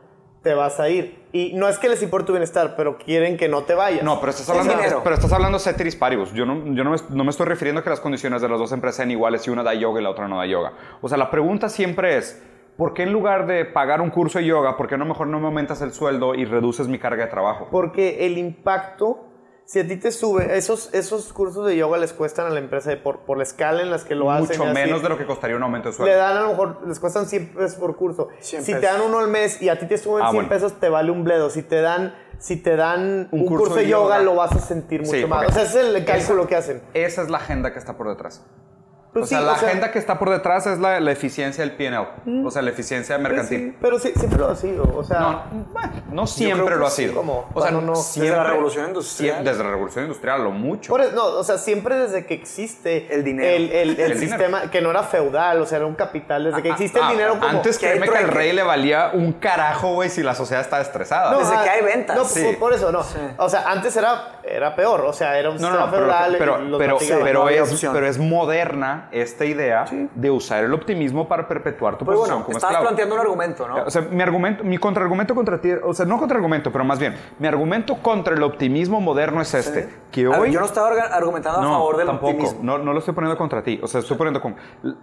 te vas a ir. Y no es que les importe tu bienestar, pero quieren que no te vayas. No, pero estás hablando, dinero. pero estás hablando ceteris paribus. Yo, no, yo no, me, no me estoy refiriendo a que las condiciones de las dos empresas sean iguales si una da yoga y la otra no da yoga. O sea, la pregunta siempre es, ¿por qué en lugar de pagar un curso de yoga, por qué no mejor no me aumentas el sueldo y reduces mi carga de trabajo? Porque el impacto, si a ti te sube, esos, esos cursos de yoga les cuestan a la empresa de por, por la escala en las que lo hacen. Mucho así. menos de lo que costaría un aumento de Le sueldo. dan a lo mejor, les cuestan 100 pesos por curso. 100 si te dan uno al mes y a ti te suben Ah, 100 bueno. pesos, te vale un bledo. Si te dan, si te dan un, curso curso, de yoga, yoga. lo vas a sentir mucho Sí, más. O sea, ese es el cálculo Esa- que hacen. Esa es la agenda que está por detrás. Pues o sea, la o sea- agenda que está por detrás es la, la eficiencia del P&L. O sea, la eficiencia Pues mercantil. sí, pero sí, siempre lo ha sido. O sea, No, bueno, no siempre creo que lo ha sí, sido. como o sea, no- siempre- Desde la Revolución Industrial. Desde la revolución industrial, lo mucho. por eso- no, o sea, siempre desde que existe El dinero. el, el- el El sistema, que no era feudal, o sea, era un capital, desde que existe Ah, el dinero como... Antes que que al trueque. rey le valía un carajo, güey, si la sociedad estaba estresada. No, Desde ah, que hay ventas. No, Sí. por, por eso no. Sí. O sea, antes era, era peor. O sea, era un sistema feudal. pero, pero, pero es moderna esta idea de usar el optimismo para perpetuar tu Pero posición bueno, como estabas esclavo. planteando un argumento, ¿no? O sea, mi argumento, mi contraargumento contra ti, o sea, no contraargumento, pero más bien, mi argumento contra el optimismo moderno es este, que A ver, hoy... yo no estaba argumentando a favor del tampoco. optimismo. No, no lo estoy poniendo contra ti. O sea, estoy poniendo como.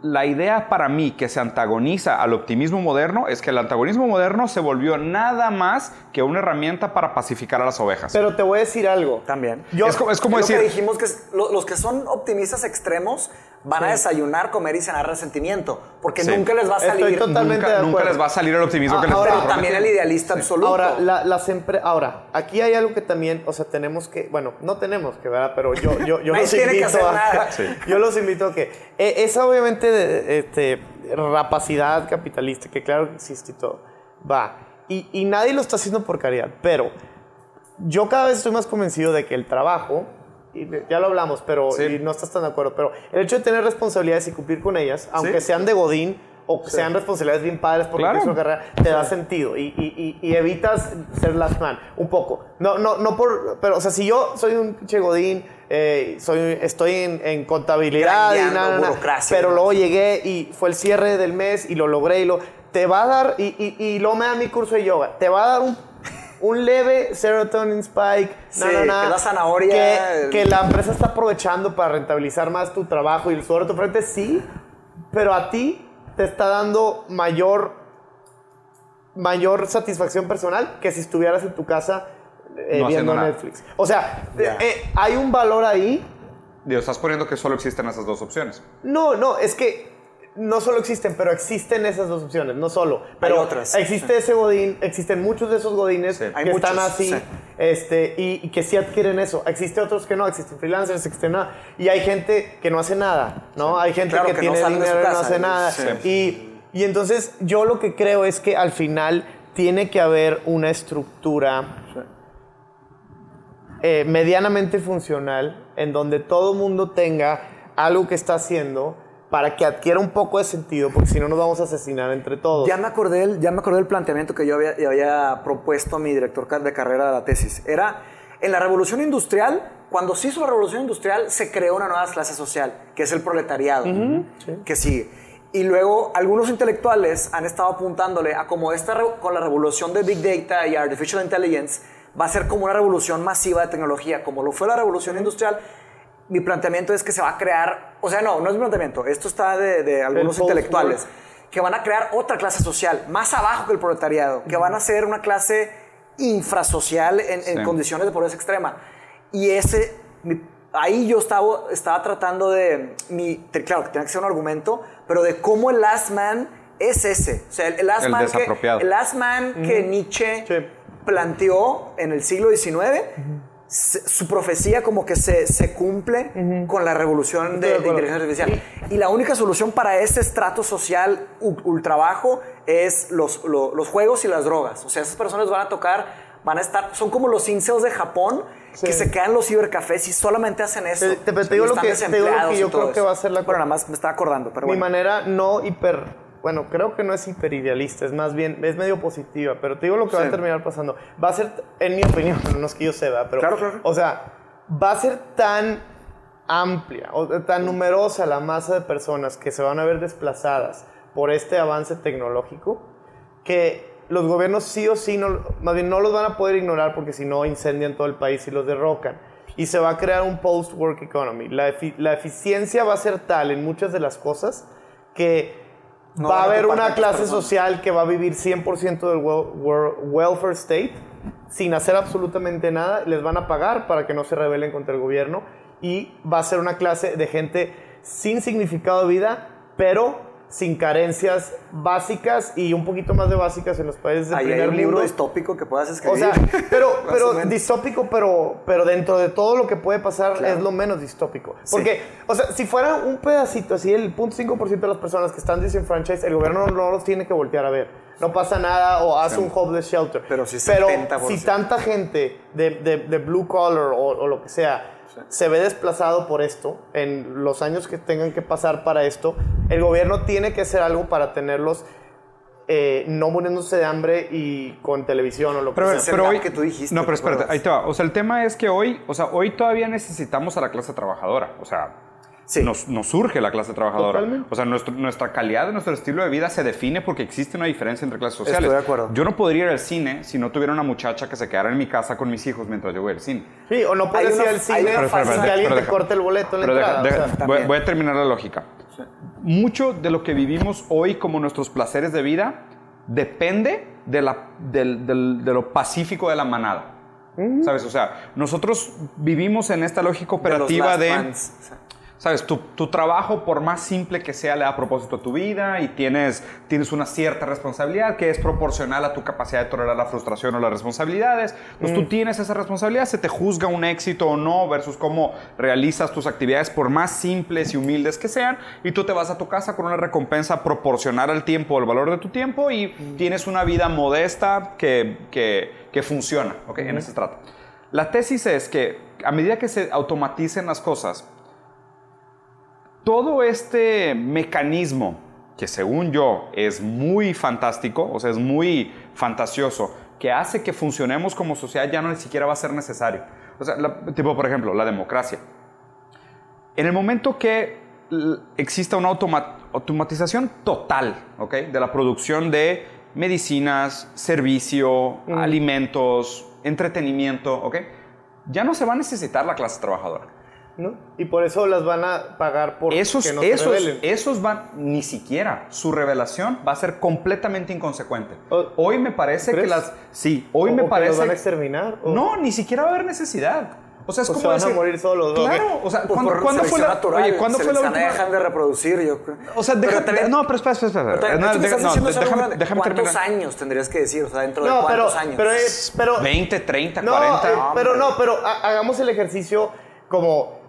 La idea para mí que se antagoniza al optimismo moderno es que el antagonismo moderno se volvió nada más que una herramienta para pacificar a las ovejas. Pero te voy a decir algo. También. Yo- es como, es como Lo que decir. dijimos que es- lo- los que son optimistas extremos van a desayunar, comer y cenar resentimiento, porque Sí. nunca les va a Estoy salir. totalmente Nunca, de nunca les va a salir el optimismo Ah, que les ahora, Pero también el idealista absoluto. Ahora, la- las empre- ahora, aquí hay algo que también, o sea, tenemos que, bueno, no tenemos que, ¿verdad? Pero yo, yo, yo *laughs* los tiene que invito hacer a, nada. *laughs* Sí. yo los invito a que, eh, esa obviamente, de- este, rapacidad capitalista, que claro que existe y todo, va. Y, y nadie lo está haciendo por caridad, pero yo cada vez estoy más convencido de que el trabajo, y ya lo hablamos, pero Sí. y no estás tan de acuerdo, pero el hecho de tener responsabilidades y cumplir con ellas, aunque Sí. sean de Godín o que sean responsabilidades bien padres porque Claro. una carrera, te da sentido y, y- y- y evitas ser last man un poco. No, no, no por, pero o sea, si yo soy un pinche Godín, eh, soy, estoy en, en contabilidad y nada, burocracia. pero luego llegué y fue el cierre del mes y lo logré y lo te va a dar y, y, y luego me da mi curso de yoga, te va a dar un un leve serotonin spike, Sí, na, na, na, que la zanahoria, que, la empresa está aprovechando para rentabilizar más tu trabajo y el sudor de tu frente, sí, pero a ti te está dando mayor, mayor satisfacción personal que si estuvieras en tu casa eh, No viendo nada. Netflix. O sea, Ya. eh, hay un valor ahí. Digo, estás poniendo que solo existen esas dos opciones. No, no, es que no solo existen, pero existen esas dos opciones, no solo. Pero otras, Existe ese godín, existen muchos de esos godines Sí. que Hay están muchos, así sí. este, y, y que sí adquieren eso. Existe otros que no, existen freelancers, existen nada. Y hay gente que no hace nada, ¿no? Hay gente Claro, que, que no tiene su dinero y no hace nada. Y, y entonces yo lo que creo es que al final tiene que haber una estructura eh, medianamente funcional en donde todo mundo tenga algo que está haciendo para que adquiera un poco de sentido, porque si no nos vamos a asesinar entre todos. Ya me acordé, del- ya me acordé del planteamiento que yo había, propuesto a mi director de carrera de la tesis. Era, en la revolución industrial, cuando se hizo la revolución industrial, se creó una nueva clase social, que es el proletariado, que sigue. Y luego algunos intelectuales han estado apuntándole a como esta, con la revolución de Big Data y Artificial Intelligence, va a ser como una revolución masiva de tecnología, como lo fue la revolución industrial. Mi planteamiento es que se va a crear, o sea, no, no es mi planteamiento, esto está de, de algunos intelectuales que van a crear otra clase social, más abajo que el proletariado, que van a ser una clase infrasocial en, en Sí. condiciones de pobreza extrema. Y ese, mi- ahí yo estaba, estaba tratando de, mi, claro, que tiene que ser un argumento, pero de cómo el last man es ese. O sea, el, el last El man, que, el last man que Nietzsche Sí. planteó en el siglo XIX se- su profecía como que se, se cumple con la revolución de, de inteligencia artificial. Y la única solución para este estrato social u- ultra bajo es los, lo- los juegos y las drogas. O sea, esas personas van a tocar, van a estar, son como los incels de Japón que se quedan en los cibercafés y solamente hacen eso. Te- te- te Y digo lo que- te digo lo que yo creo que va a ser la- Bueno, nada más me estaba acordando, pero Mi bueno. manera no hiper, bueno, creo que no es hiperidealista, es más bien, es medio positiva, pero te digo lo que va Sí. a terminar pasando. Va a ser, en mi opinión, *laughs* no es que yo sepa, pero... Claro, claro. O sea, va a ser tan amplia, o tan numerosa la masa de personas que se van a ver desplazadas por este avance tecnológico, que los gobiernos sí o sí, no, más bien no los van a poder ignorar porque si no incendian todo el país y los derrocan. Y se va a crear un post-work economy. La, efi- la eficiencia va a ser tal en muchas de las cosas que No va a haber una clase social que va a vivir 100% del wel- wel- welfare state sin hacer absolutamente nada. Les van a pagar para que no se rebelen contra el gobierno. Y va a ser una clase de gente sin significado de vida, pero sin carencias básicas y un poquito más de básicas en los países del Ahí hay primer un libro mundo. distópico que puedas escribir. O sea, *laughs* pero, pero distópico, pero, pero dentro de todo lo que puede pasar Claro. es lo menos distópico. Porque, o sea, si fuera un pedacito así, el 0.5% de las personas que están disenfranchised, el gobierno no los tiene que voltear a ver. No pasa nada o hace un homeless shelter. Pero si pero 70%. si tanta gente de, de- de blue collar o, o lo que sea se ve desplazado por esto, en los años que tengan que pasar para esto, el gobierno tiene que hacer algo para tenerlos eh, no muriéndose de hambre y con televisión o lo que Pero, sea. es el pero hoy, que tú dijiste, No, pero ¿te espérate, ahí te va. O sea, el tema es que hoy, o sea, hoy todavía necesitamos a la clase trabajadora. O sea, Sí. nos, nos surge la clase trabajadora. Totalmente. O sea, nuestro- nuestra calidad, nuestro estilo de vida se define porque existe una diferencia entre clases sociales. Estoy de acuerdo. Yo no podría ir al cine si no tuviera una muchacha que se quedara en mi casa con mis hijos mientras yo voy al cine. Sí, o no puedes ir al cine fase- que alguien te corte el boleto en la deja- entrada. deja- o sea. voy, voy a terminar la lógica. Mucho de lo que vivimos hoy como nuestros placeres de vida depende de, la, del- del- de lo pacífico de la manada. ¿Sabes? O sea, nosotros vivimos en esta lógica De operativa last de... Sabes, tu, tu trabajo, por más simple que sea, le da propósito a tu vida y tienes, tienes una cierta responsabilidad que es proporcional a tu capacidad de tolerar la frustración o las responsabilidades. Pues tú tienes esa responsabilidad, se te juzga un éxito o no versus cómo realizas tus actividades, por más simples y humildes que sean, y tú te vas a tu casa con una recompensa proporcional al tiempo, al valor de tu tiempo y tienes una vida modesta que, que, que funciona, ¿ok? En ese trata. La tesis es que a medida que se automaticen las cosas, todo este mecanismo, que según yo es muy fantástico, o sea, es muy fantasioso, que hace que funcionemos como sociedad ya no ni siquiera va a ser necesario. O sea, la- tipo, por ejemplo, la democracia. En el momento que exista una automa- automatización total, ¿ok? De la producción de medicinas, servicio, alimentos, entretenimiento, ¿ok? Ya no se va a necesitar la clase trabajadora. ¿No? Y por eso las van a pagar por Esos, que no se esos, rebelen. esos van, ni siquiera, su revelación va a ser completamente inconsecuente. O- Hoy me parece que ¿crees? las... Sí, hoy ¿O- me o que parece... los van a exterminar? ¿O- No, ni siquiera va a haber necesidad. O sea, es O como se van a decir- morir solos, ¿no? Claro, o sea, Pues ¿cuándo, cuándo fue la... natural, Oye, ¿cuándo se fue la última... dejan de reproducir, yo creo. O sea, Pero también- no, pero espera, espera, espera. Pero también, No, que estás no, déjame, déjame ¿Cuántos terminar. años tendrías que decir? O sea, dentro de No, pero, cuántos años. pero, es- pero, 20, 30, no, 40. eh, pero no, pero ha- hagamos el ejercicio como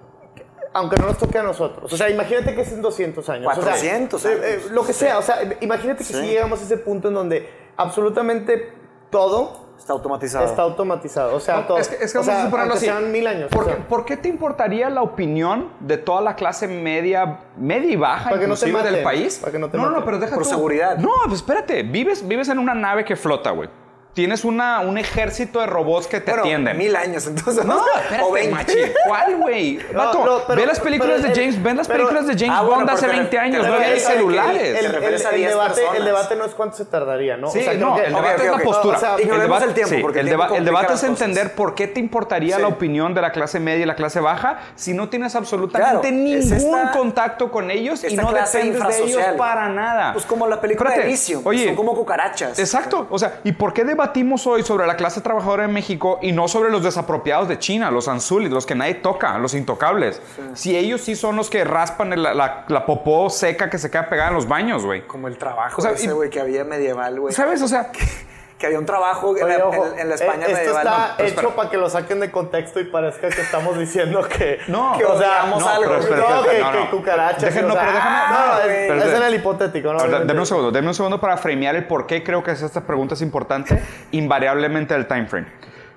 aunque no nos toque a nosotros. O sea, imagínate que es en 200 años. O sea, 400 eh, años. eh, lo que sea. O sea, imagínate que Sí. si llegamos a ese punto en donde absolutamente todo Está automatizado. está automatizado. O sea, todo. Es que, es que o vamos sea, a así. sean mil años. ¿Por, o sea. qué- por qué te importaría la opinión de toda la clase media, media y baja, Para que no te del país? para que no te no, no, maten. pero deja Por tú. seguridad. No, pues espérate. Vives, vives en una nave que flota, güey. Tienes una, un ejército de robots que te bueno, atienden. mil años, entonces. No, o espérate, 20. machi. ¿Cuál, güey? Vato, no, ve las películas pero de James, ven las pero- películas de James Ah, Bond hace te- 20 te años, no había celulares. El, Te el- refieres a el 10 debate, el debate no es cuánto se tardaría, ¿no? Sí, O sea, no, que- el debate es la postura. O sea, ignoremos debate- el tiempo, sí, porque el el, tiempo deba- el complica debate es cosas. entender por qué te importaría Sí. la opinión de la clase media y la clase baja si no tienes absolutamente Claro, ningún es esta- contacto con ellos y no dependes de ellos para nada. Pues como la película de Oye, son como cucarachas. Exacto. O sea, ¿y por qué debatimos hoy sobre la clase trabajadora en México y no sobre los desapropiados de China, los anzulis, los que nadie toca, los intocables? Si ellos sí son los que raspan el- la, la popó seca que se queda pegada en los baños, güey. Como el trabajo O sea, ese, güey, que había medieval, güey. ¿Sabes? O sea, *laughs* que había un trabajo en, Oye, la, ojo, en- en la España eh, Esto medieval. está No, hecho para que lo saquen de contexto y parezca que estamos diciendo que. No, que, o sea, no, algo. pero no, que, no, no. que cucarachas. Dejen- o no, sea, pero déjame- ah, no, es, Pero- en el hipotético, ¿no? Deme un segundo, deme un segundo para framear el por qué creo que es esta pregunta es importante, invariablemente el time frame.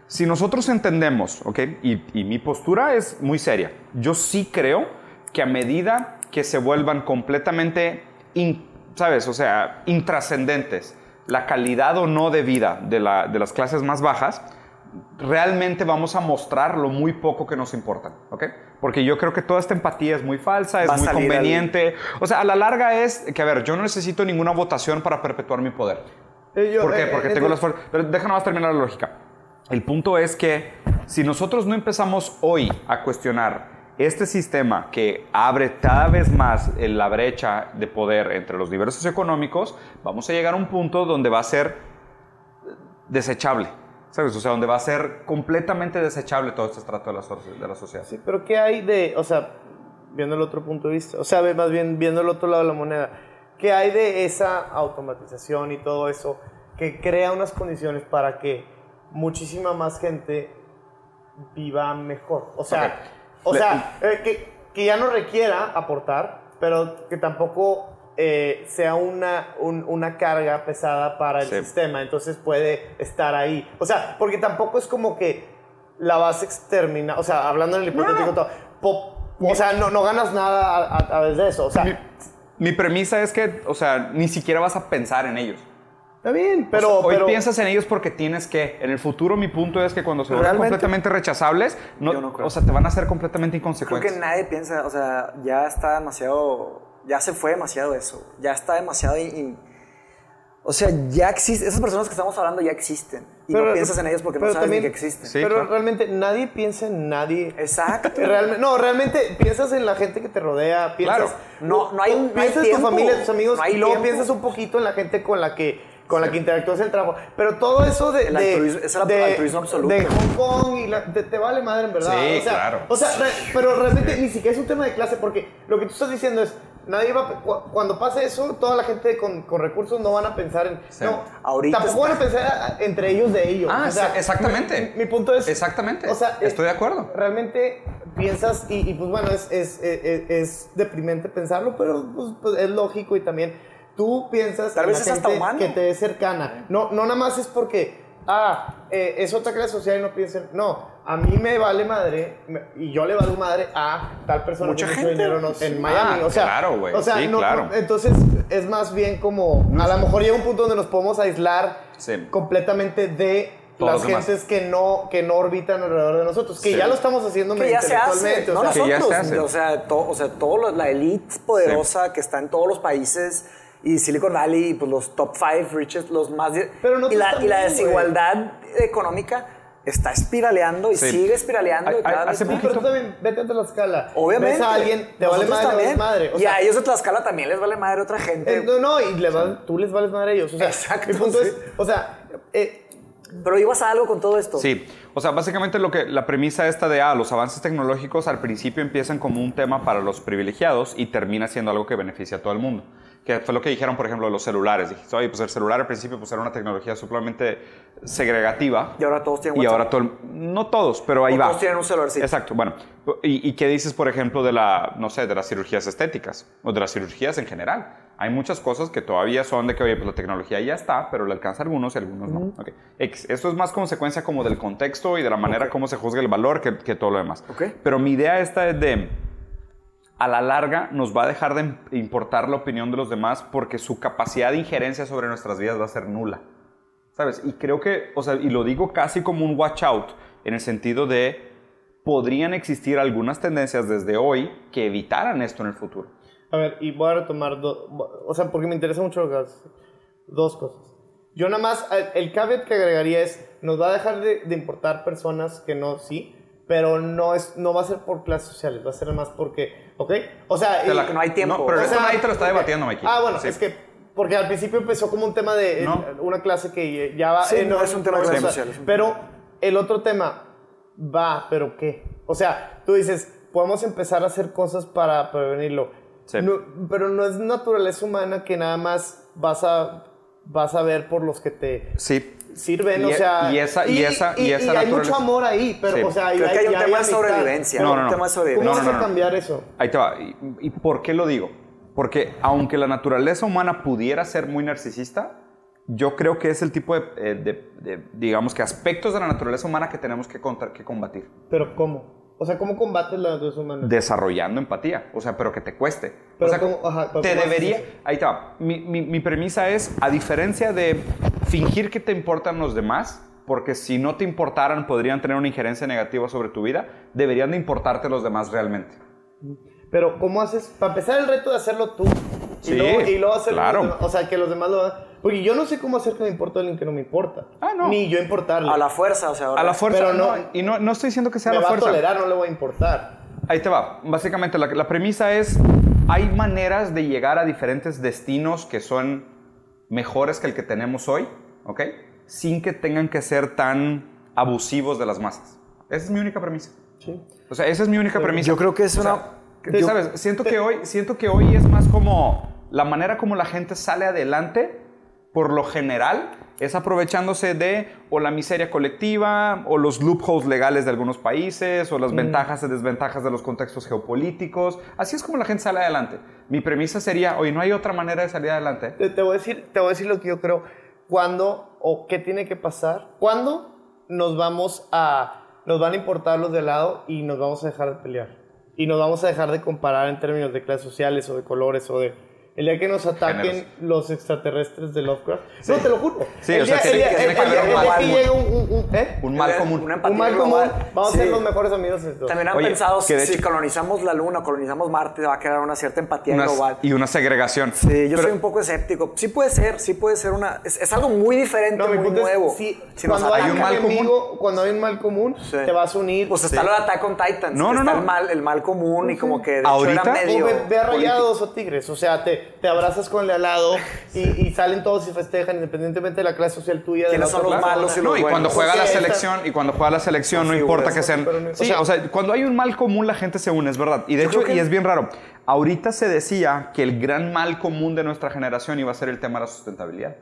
Si nosotros entendemos, ¿ok? Y, y mi postura es muy seria. Yo sí creo que a medida que se vuelvan completamente, in- ¿sabes? O sea, intrascendentes, la calidad o no de vida de, la- de las clases más bajas, realmente vamos a mostrar lo muy poco que nos importa, ¿ok? Porque yo creo que toda esta empatía es muy falsa, es muy al- conveniente. O sea, a la larga es que, a ver, yo no necesito ninguna votación para perpetuar mi poder. Eh, yo- ¿Por qué? eh, Porque eh, tengo eh, las fuerzas. Pero deja nomás terminar la lógica. El punto es que si nosotros no empezamos hoy a cuestionar este sistema que abre cada vez más en la brecha de poder entre los niveles socioeconómicos, vamos a llegar a un punto donde va a ser desechable. ¿Sabes? O sea, donde va a ser completamente desechable todo este estrato de la, so- de la sociedad. Sí, pero ¿qué hay de, o sea, viendo el otro punto de vista, o sea, más bien viendo el otro lado de la moneda, ¿qué hay de esa automatización y todo eso que crea unas condiciones para que muchísima más gente viva mejor? O sea, o sea eh, que, que ya no requiera aportar, pero que tampoco eh, sea una, un- una carga pesada para el Sí. sistema, entonces puede estar ahí. O sea, porque tampoco es como que la vas a exterminar, o sea, hablando en el hipotético, todo, po- o sea, no, no ganas nada a, a través de eso, o sea, Mi premisa es que, o sea, ni siquiera vas a pensar en ellos. Está bien, pero... O sea, hoy pero- piensas en ellos porque tienes que. En el futuro, mi punto es que cuando se vuelvan completamente rechazables, no, creo. o sea, te van a hacer completamente Creo inconsecuentes. que nadie piensa, o sea, ya está demasiado, ya se fue demasiado eso, ya está demasiado, in- in- o sea, ya existe, esas personas que estamos hablando ya existen y pero- no piensas en ellas porque no sabes ni que existen. Sí, pero claro. realmente nadie piensa en nadie. Exacto. *laughs* Realmente, no, realmente piensas en la gente que te rodea, piensas, Claro. No- no hay- no hay piensas en tu familia, tus amigos, No y luego tiempo. piensas un poquito en la gente con la que con la que interactúas el trabajo. Pero todo eso de, El de, altruismo- es el de- altruismo absoluto. de Hong Kong y la- te, te vale madre en verdad. Sí, o sea, claro. O sea, re- pero realmente ni siquiera es un tema de clase porque lo que tú estás diciendo es nadie va cuando pase eso toda la gente con, con recursos no van a pensar en Sí. no Ahorita tampoco está- van a pensar entre ellos de ellos. Ah, O sea, sí, exactamente. Mi, mi punto es Exactamente. O sea, Estoy eh, de acuerdo. Realmente piensas, y, y, pues bueno, es, es, es, es deprimente pensarlo, pero pues, pues, es lógico y también tú piensas Tal en vez la es hasta humano. que te es cercana. No, no nada más es porque, ah, eh, es otra clase social y no piensen, no, a mí me vale madre me- y yo le valgo madre a tal persona Mucha mucho gente. dinero no- en Miami. Ah, o sea, claro, güey. O sea, Sí, no- claro. no- entonces es más bien como, a lo mejor llega un punto donde nos podemos aislar Sí. completamente de Todos las los demás. gentes que no, que no orbitan alrededor de nosotros, que Sí. ya lo estamos haciendo que ya se hace, intelectualmente, no o sea, Que ya se nosotros, hace. o sea, to- o sea, todo lo- la elite poderosa que está en todos los países y Silicon Valley y pues los top five richest, los más Pero no y, la, está y la bien, desigualdad económica está espiraleando y Sí. sigue espiraleando y cada vez hace. Sí, pero tú también vete a Tlaxcala. Obviamente. Ves a alguien, te vale madre, te vale también. madre. O y sea, a ellos de Tlaxcala también les vale madre otra gente. eh, no, no, y le va- tú les vales madre a ellos. O sea, Exacto, mi punto sí. es, o sea, eh, Pero ibas a algo con todo esto. Sí, o sea, básicamente lo que la premisa esta de ah, los avances tecnológicos al principio empiezan como un tema para los privilegiados y termina siendo algo que beneficia a todo el mundo. Que fue lo que dijeron, por ejemplo, de los celulares. Dijiste, oye, pues el celular al principio pues era una tecnología suplemente segregativa. Y ahora todos tienen Y WhatsApp. ahora todo el- no todos, pero ahí O va. todos tienen un celularcito. Exacto, bueno. ¿Y, y qué dices, por ejemplo, de la, no sé, de las cirugías estéticas o de las cirugías en general? Hay muchas cosas que todavía son de que, oye, pues la tecnología ya está, pero le alcanza a algunos y a algunos no. Ok. X. Esto es más consecuencia como del contexto y de la manera como se juzga el valor que, que todo lo demás. Ok. Pero mi idea esta es de, a la larga nos va a dejar de importar la opinión de los demás porque su capacidad de injerencia sobre nuestras vidas va a ser nula. ¿Sabes? Y creo que, o sea, y lo digo casi como un watch out, en el sentido de, podrían existir algunas tendencias desde hoy que evitaran esto en el futuro. a ver, y voy a retomar, do- o sea, porque me interesa mucho lo que haces. Dos cosas. Yo nada más, el- caveat que agregaría es, nos va a dejar de, de importar personas que no, sí, pero no, es, no va a ser por clases sociales, va a ser más porque, ¿ok? O sea, Te y- la- no hay tiempo. No, pero O eso sea, nadie te lo está debatiendo, Mikey. Ah, bueno, Sí. es que porque al principio empezó como un tema de No. una clase que ya va. Sí, no, es un tema de clases sociales. Pero el otro tema va, pero ¿qué? O sea, tú dices, podemos empezar a hacer cosas para prevenirlo. Sí. No, pero no es naturaleza humana que nada más vas a vas a ver por los que te Sí. Sirven, Y o sea... y esa- y esa- y esa hay mucho amor ahí, pero, Sí. o sea... y Creo que hay un tema de sobrevivencia. No, no, Un no. tema de ¿Cómo sobrevivencia. vas a no. cambiar eso? Ahí te va. ¿Y, y por qué lo digo? Porque aunque la naturaleza humana pudiera ser muy narcisista, yo creo que es el tipo de, eh, de- de, digamos que aspectos de la naturaleza humana que tenemos que, contra- que combatir. Pero ¿cómo? O sea, ¿cómo combates la humana? Desarrollando empatía, o sea, pero que te cueste. Pero o sea, ¿cómo- ajá, pero te cómo debería... Ahí te va. Mi, mi- mi premisa es, a diferencia de fingir que te importan los demás, porque si no te importaran podrían tener una injerencia negativa sobre tu vida, deberían de importarte los demás realmente. Pero ¿cómo haces? Para empezar el reto de hacerlo tú. Sí, y luego, y luego hacerlo claro. los demás. O sea, que los demás lo hagan. Porque yo no sé cómo hacer que me importe a alguien que no me importa. Ah, no. Ni yo importarle. A la fuerza, o sea, ahora- A la fuerza, Pero no- no, y no, no estoy diciendo que sea me a la va fuerza. a tolerar, no le voy a importar. Ahí te va. Básicamente la, la premisa es, hay maneras de llegar a diferentes destinos que son mejores que el que tenemos hoy, ¿ok? Sin que tengan que ser tan abusivos de las masas. Esa es mi única premisa. Sí. O sea, esa es mi única premisa. Yo creo que es O sea, una... que, yo- ¿Sabes? Siento que, hoy, siento que hoy es más como la manera como la gente sale adelante, por lo general, es aprovechándose de o la miseria colectiva, o los loopholes legales de algunos países, o las Mm. ventajas y desventajas de los contextos geopolíticos. Así es como la gente sale adelante. Mi premisa sería, oye, no hay otra manera de salir adelante. Te, te voy a decir, te voy a decir lo que yo creo. ¿Cuándo o qué tiene que pasar? ¿Cuándo nos vamos a... Nos van a importar los de lado y nos vamos a dejar de pelear? Y nos vamos a dejar de comparar en términos de clases sociales o de colores o de... El día que nos ataquen Géneros. los extraterrestres de Lovecraft. No, te lo juro. Sí, el o sea, día, tiene el día- que- el que día- un el que un... un- un- ¿eh? Un mal común. Un mal común. global. Vamos a ser los mejores amigos de todos. También han Oye, pensado, que si hecho- colonizamos la Luna, colonizamos Marte, va a crear una cierta empatía global. y una segregación. Sí, yo Pero- soy un poco escéptico. Sí puede ser, sí puede ser una... Es, es algo muy diferente, No, muy punto es, nuevo. sí, Si cuando hay un mal común. cuando hay un mal común, te vas a unir. Pues está lo de Attack on Titans. No, que no, está no. El mal, el mal común y como que de hecho Ahorita- O medio... ve, rayados o tigres, o sea, te, te abrazas con el de al lado *laughs* y, y salen todos y festejan independientemente de la clase social tuya. de ¿Quiénes la son los malos y No, los y cuando juega la esta- selección, y cuando juega la selección, no importa que sean. no- Sí, o sea- o sea, cuando hay un mal común, la gente se une, es verdad. Y de Yo hecho, que- y es bien raro. Ahorita se decía que el gran mal común de nuestra generación iba a ser el tema de la sustentabilidad.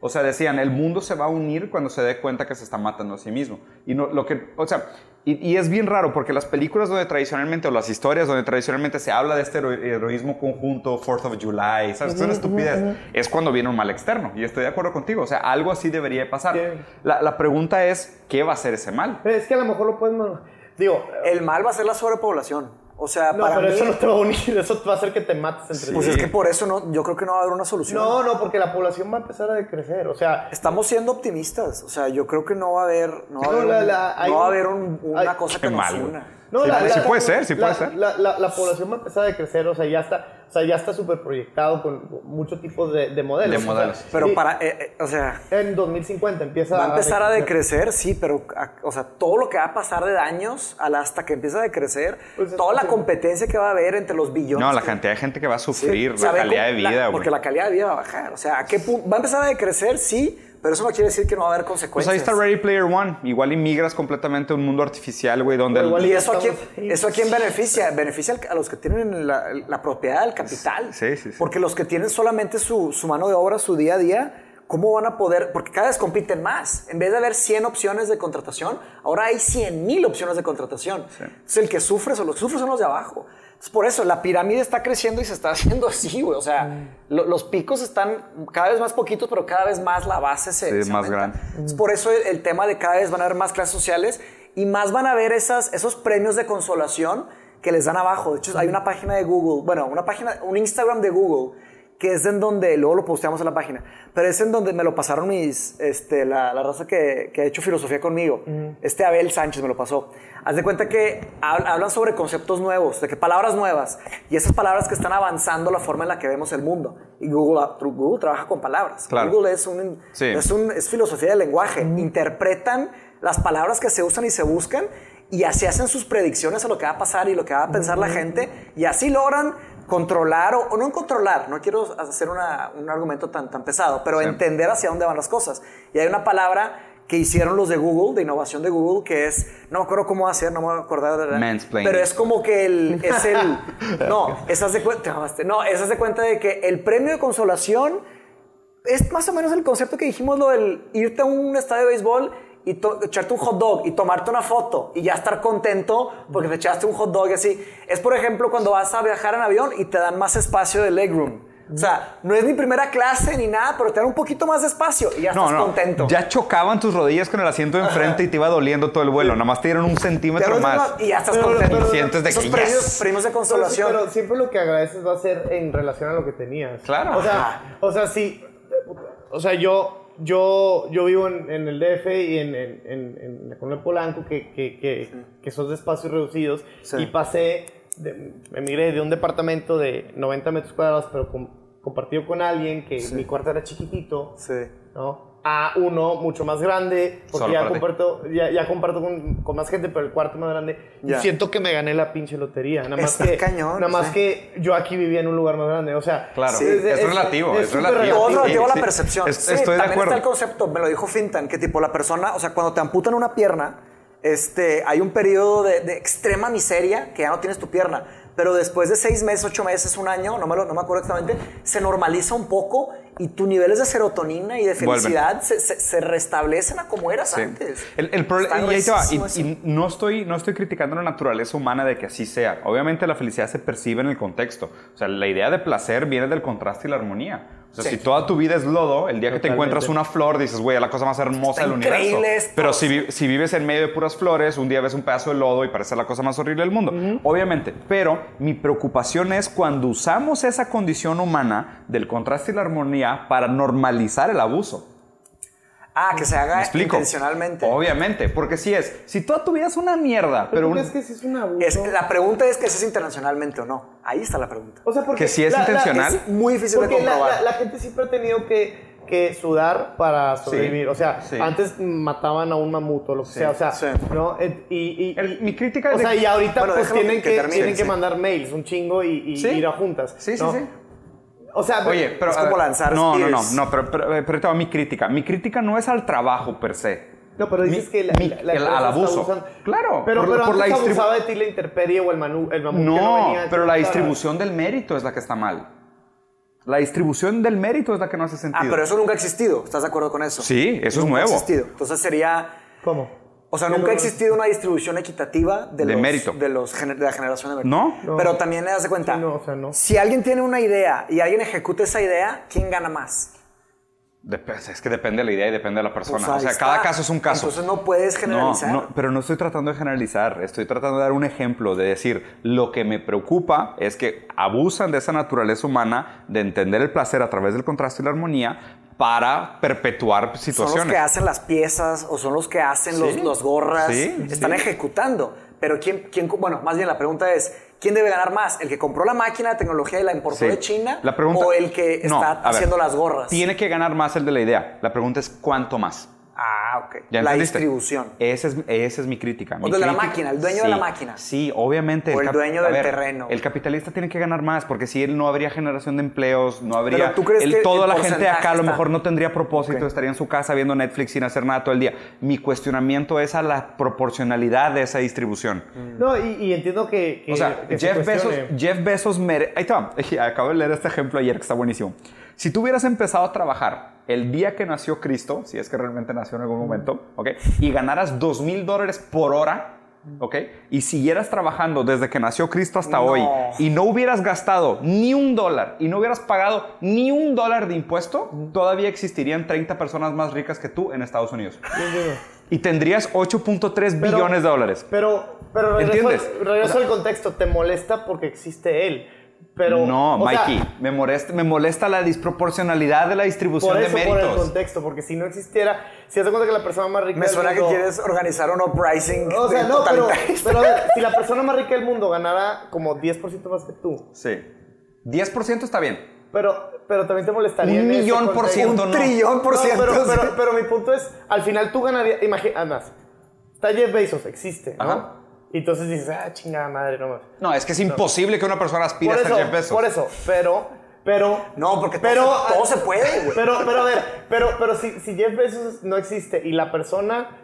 O sea, decían, el mundo se va a unir cuando se dé cuenta que se está matando a sí mismo. Y no, lo que, o sea, y, y es bien raro porque las películas donde tradicionalmente, o las historias donde tradicionalmente se habla de este hero- heroísmo conjunto, 4th of July, ¿sabes? Es una estupidez. Es cuando viene un mal externo. Y estoy de acuerdo contigo. O sea, algo así debería pasar. La, la pregunta es, ¿qué va a ser ese mal? Es que a lo mejor lo puedes. man- Digo, El mal va a ser la sobrepoblación. O sea, no, para pero mí... eso no te va a unir, *laughs* eso va a hacer que te mates entre Pues ti. es que por eso no, yo creo que no va a haber una solución. No, no, porque la población va a empezar a decrecer. O sea, Estamos siendo optimistas. O sea, yo creo que no va a haber, no va a haber, la- un- la- hay no va a un- haber un- una hay- cosa que nos una. No, Sí, la, sí la- puede ser, sí puede la- ser. La, la- la población va a empezar a decrecer, o sea, ya está, o sea, ya está súper proyectado con muchos tipos de, de modelos. De O sea, modelos. Pero sí, para, eh, eh, o sea, En 2050 empieza va a empezar a decrecer, sí, pero, a- o sea, todo lo que va a pasar de daños hasta que empieza a decrecer, Pues es- toda la competencia que va a haber entre los billones. No, la que- cantidad de gente que va a Sí, sufrir, la calidad de vida, güey. Porque la calidad de vida va a bajar. O sea, ¿a qué punto? Va a empezar a decrecer, sí, pero eso no quiere decir que no va a haber Pues consecuencias. ahí está Ready Player One. Igual inmigras completamente a un mundo artificial, güey, donde... Pero el- igual- ¿Y eso a, quién, eso a quién beneficia? Beneficia a los que tienen la, la propiedad del capital. Sí, sí, sí. Porque los que tienen solamente su, su mano de obra, su día a día, ¿cómo van a poder? Porque cada vez compiten más. En vez de haber 100 opciones de contratación, ahora hay 100 mil opciones de contratación. Entonces, el que sufre son los, sufre son los de abajo. Entonces, por eso, la pirámide está creciendo y se está *laughs* haciendo así, güey. O sea, Mm. lo- los picos están cada vez más poquitos, pero cada vez más la base se, Sí, se más aumenta. grande. Entonces, por eso el, el tema de cada vez van a haber más clases sociales y más van a haber esas, esos premios de consolación que les dan abajo. De hecho, hay una página de Google, bueno, una página, un Instagram de Google, que es en donde, luego lo posteamos en la página, pero es en donde me lo pasaron mis, este, la, la raza que, que ha hecho filosofía conmigo. Este Abel Sánchez me lo pasó. Haz de cuenta que hab- hablan sobre conceptos nuevos, de que palabras nuevas, y esas palabras que están avanzando la forma en la que vemos el mundo. Y Google, Google trabaja con palabras. Claro. Google es un, Sí. es un- es filosofía del lenguaje. Interpretan las palabras que se usan y se buscan y así hacen sus predicciones a lo que va a pasar y lo que va a pensar la gente y así logran controlar o, o no controlar, no quiero hacer una- un argumento tan, tan pesado, pero Sí. entender hacia dónde van las cosas. Y hay una palabra que hicieron los de Google, de innovación de Google, que es, no me acuerdo cómo hacer, no me voy a acordar de Mansplaining. Pero es como que el, es el, *laughs* no, esas de cuenta, no, esas de cuenta de que el premio de consolación es más o menos el concepto que dijimos, lo del irte a un estadio de béisbol y to- echarte un hot dog y tomarte una foto y ya estar contento porque te echaste un hot dog y así. Es, por ejemplo, cuando vas a viajar en avión y te dan más espacio de legroom. O sea, no es ni primera clase ni nada, pero te dan un poquito más de espacio y ya No, estás no. contento. Ya chocaban tus rodillas con el asiento de enfrente y te iba doliendo todo el vuelo. Nada más te dieron un centímetro más. y ya estás Pero- contento. pero- Sientes de Esos que premios, yes. premios de Pero, consolación. pero siempre lo que agradeces va a ser en relación a lo que tenías. Claro. O sea, o sea sí. O sea, yo, yo, yo vivo en, en el DF y en, en, en, en la Colonia Polanco, que, que, que, que son de espacios reducidos. Sí. Y pasé, de, emigré de un departamento de 90 metros cuadrados, pero com- compartido con alguien que mi cuarto era chiquitito. Sí. ¿no? A uno mucho más grande, porque ya comparto, ya, ya comparto con, con más gente, pero el cuarto más grande. Ya. Y siento que me gané la pinche lotería. Nada más Está que, cañón, nada más sí. que yo aquí vivía en un lugar más grande. O sea, Claro, Sí, es, relativo, es, súper relativo. Todo es Sí, a la sí. percepción. Es- Sí, estoy de acuerdo. está el concepto, me lo dijo Fintan, que tipo la persona, o sea, cuando te amputan una pierna, este, hay un periodo de, de extrema miseria que ya no tienes tu pierna. Pero después de seis meses, ocho meses, un año, no me, lo- no me acuerdo exactamente, se normaliza un poco y tus niveles de serotonina y de felicidad se, se- se restablecen a como eras Sí. antes. El, el Está y ahí te va, y- y no, estoy, no estoy criticando la naturaleza humana de que así sea. Obviamente la felicidad se percibe en el contexto. O sea, la idea de placer viene del contraste y la armonía. O sea, Sí. si toda tu vida es lodo, el día que te encuentras una flor, dices, güey, es la cosa más hermosa Está del universo. esto. Pero si, si vives en medio de puras flores, un día ves un pedazo de lodo y parece la cosa más horrible del mundo. Obviamente. Pero mi preocupación es cuando usamos esa condición humana del contraste y la armonía para normalizar el abuso. Ah, que se haga intencionalmente. Obviamente, porque si es, si toda tu vida es una mierda, pero pero ¿tú un- crees que sí es un abuso? Es- la pregunta es que si es internacionalmente o no. Ahí está la pregunta. o sea, porque que si es la- la- intencional. Es muy difícil de comprobar. la- la gente siempre ha tenido que, que sudar para sobrevivir. O sea, sí. antes mataban a un mamut o lo que sea. O sea, sí. ¿no? Y, y- El- y- mi crítica es O sea, y ahorita Bueno, pues tienen que que, termine, tienen que sí. mandar mails, un chingo y, y Sí. ir a juntas. Sí, sí, ¿no? sí. O sea, Oye, pero es como lanzar No, no, no, no, pero, pero, pero ahí te va mi crítica. Mi crítica no es al trabajo per se. No, pero dices Mi- que la, mi- la- la el- empresa al abuso. Claro, Pero, por- pero por la antes abusaba de ti la intemperie o el, manu, el mamut que no venía. pero la distribución del mérito es la que está mal. La distribución del mérito es la que no hace sentido. Ah, pero eso nunca ha existido. ¿Estás de acuerdo con eso? Sí, eso es Nunca nuevo. Ha existido. Entonces sería. ¿Cómo? O sea, nunca ha no, existido una distribución equitativa de, De los, mérito. De, los, gener- de la generación de mérito. ¿No? No. Pero también le das de cuenta. Sí, no, o sea, no. Si alguien tiene una idea y alguien ejecuta esa idea, ¿quién gana más? Dep- es que depende de la idea y depende de la persona. Pues o ahí sea, está. cada caso es un caso. Entonces no puedes generalizar. No, no, pero no estoy tratando de generalizar, estoy tratando de dar un ejemplo, de decir, lo que me preocupa es que abusan de esa naturaleza humana de entender el placer a través del contraste y la armonía para perpetuar Son los situaciones. que hacen las piezas o son los que hacen los, Sí. los gorras. Sí, Están sí. ejecutando. Pero ¿quién, quién, bueno, más bien la pregunta es, ¿quién debe ganar más? ¿El que compró la máquina de tecnología y la importó de China? La pregunta- ¿O el que No, está ver, haciendo las gorras? Tiene que ganar más el de la idea. La pregunta es cuánto más. Ah, ok. ¿Ya la entendiste? distribución. Esa es, esa es mi crítica. Mi el de la máquina, el dueño de la máquina. Sí, obviamente. O el dueño del ver, terreno. El capitalista tiene que ganar más, porque si él no habría generación de empleos, no habría. Pero ¿tú crees el- que toda el la gente porcentaje acá a lo está- mejor no tendría propósito, estaría en su casa viendo Netflix sin hacer nada todo el día. Mi cuestionamiento es a la proporcionalidad de esa distribución. No, y, y entiendo que. que- O sea, que se Jeff Bezos. Jeff Bezos mere- Ahí va. *laughs* Acabo de leer este ejemplo ayer que está buenísimo. Si tú hubieras empezado a trabajar el día que nació Cristo, si es que realmente nació en algún momento, ¿ok? Y ganaras dos mil dólares por hora, ¿ok? Y siguieras trabajando desde que nació Cristo hasta No. hoy y no hubieras gastado ni un dólar y no hubieras pagado ni un dólar de impuesto, todavía existirían 30 personas más ricas que tú en Estados Unidos. Y tendrías 8.3 Pero- billones de dólares. Pero, pero regreso, ¿Entiendes? regreso O sea- al contexto. Te molesta porque existe él. Pero. no, o sea, Mikey, me, molesta, me molesta la disproporcionalidad de la distribución por eso, de por el méritos. contexto, porque si no existiera, si das cuenta que la persona más rica Me del suena que mundo- quieres organizar un uprising O sea, no, pero, pero a ver, si la *laughs* persona más rica del mundo ganara como 10% más que tú, Sí. 10% está bien. pero, pero también te molestaría. Un millón por ciento un no. trillón por No, ciento. pero, pero, pero mi punto es, al final tú ganarías, imagina, además, está Jeff Bezos, existe, ¿no? Y entonces dices, ah, chingada madre, no. No, es que es imposible que una persona aspire a ser Jeff Bezos. por eso, pero, pero... No, porque pero, todo, se- todo se puede, güey. Pero, pero a ver, pero, pero si, si Jeff Bezos no existe y la persona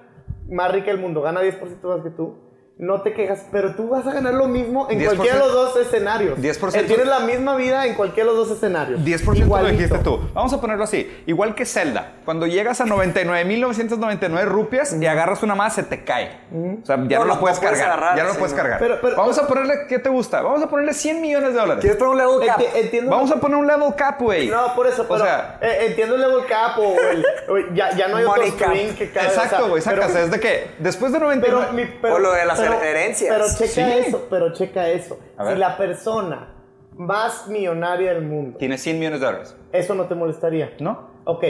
más rica del mundo gana 10% más que tú, no te quejas, pero tú vas a ganar lo mismo en 10%. cualquiera de los dos escenarios. 10%. Eh, Tienes la misma vida en cualquiera de los dos escenarios. 10% lo Igualito. dijiste tú. Vamos a ponerlo así. Igual que Zelda. Cuando llegas a 99.999 rupias y agarras una más, se te cae. O sea, ya no, No, lo puedes cargar. agarrar, ya no lo puedes cargar. Pero- pero- Vamos a ponerle, ¿qué te gusta? Vamos a ponerle 100 millones de dólares. ¿Quieres poner un level cap? Enti- entiendo. Vamos a poner un level cap, güey. No, por eso, O pero sea, eh, entiendo el level cap o el, o ya, ya no hay otro screen que cae. exacto, güey. o sea, Sacas. pero- Es de que después de 99... Pero, mi- pero- O lo de las pero- herencias. Pero checa Sí. eso, pero checa eso. Si la persona más millonaria del mundo, Tiene 100 millones de dólares. eso no te molestaría. ¿No? Ok.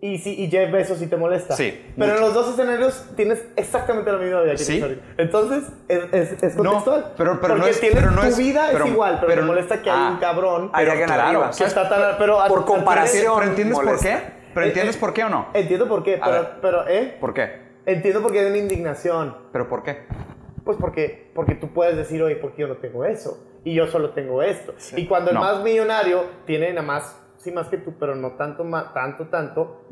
Y, si, y Jeff Bezos sí te molesta. Sí, Pero en mucho. los dos escenarios tienes exactamente la misma vida que Sí. Entonces, es, es, es contextual. pero- pero no Porque es- tienes pero no tu vida pero- es igual, pero, pero- te molesta que hay ah. un cabrón. Hay Pero alguien arriba. que está tan- pero Por comparación. ¿Pero entiendes por qué? ¿Pero Eh, entiendes eh, por qué o no? Entiendo por qué, pero, pero, ¿eh? ¿Por qué? Entiendo por qué hay una indignación. ¿Pero por qué? Pues porque, porque tú puedes decir, oye, ¿por qué yo no tengo eso? Y yo solo tengo esto. Y cuando el No. más millonario tiene nada más, sí más que tú, pero no tanto, ma- tanto, tanto,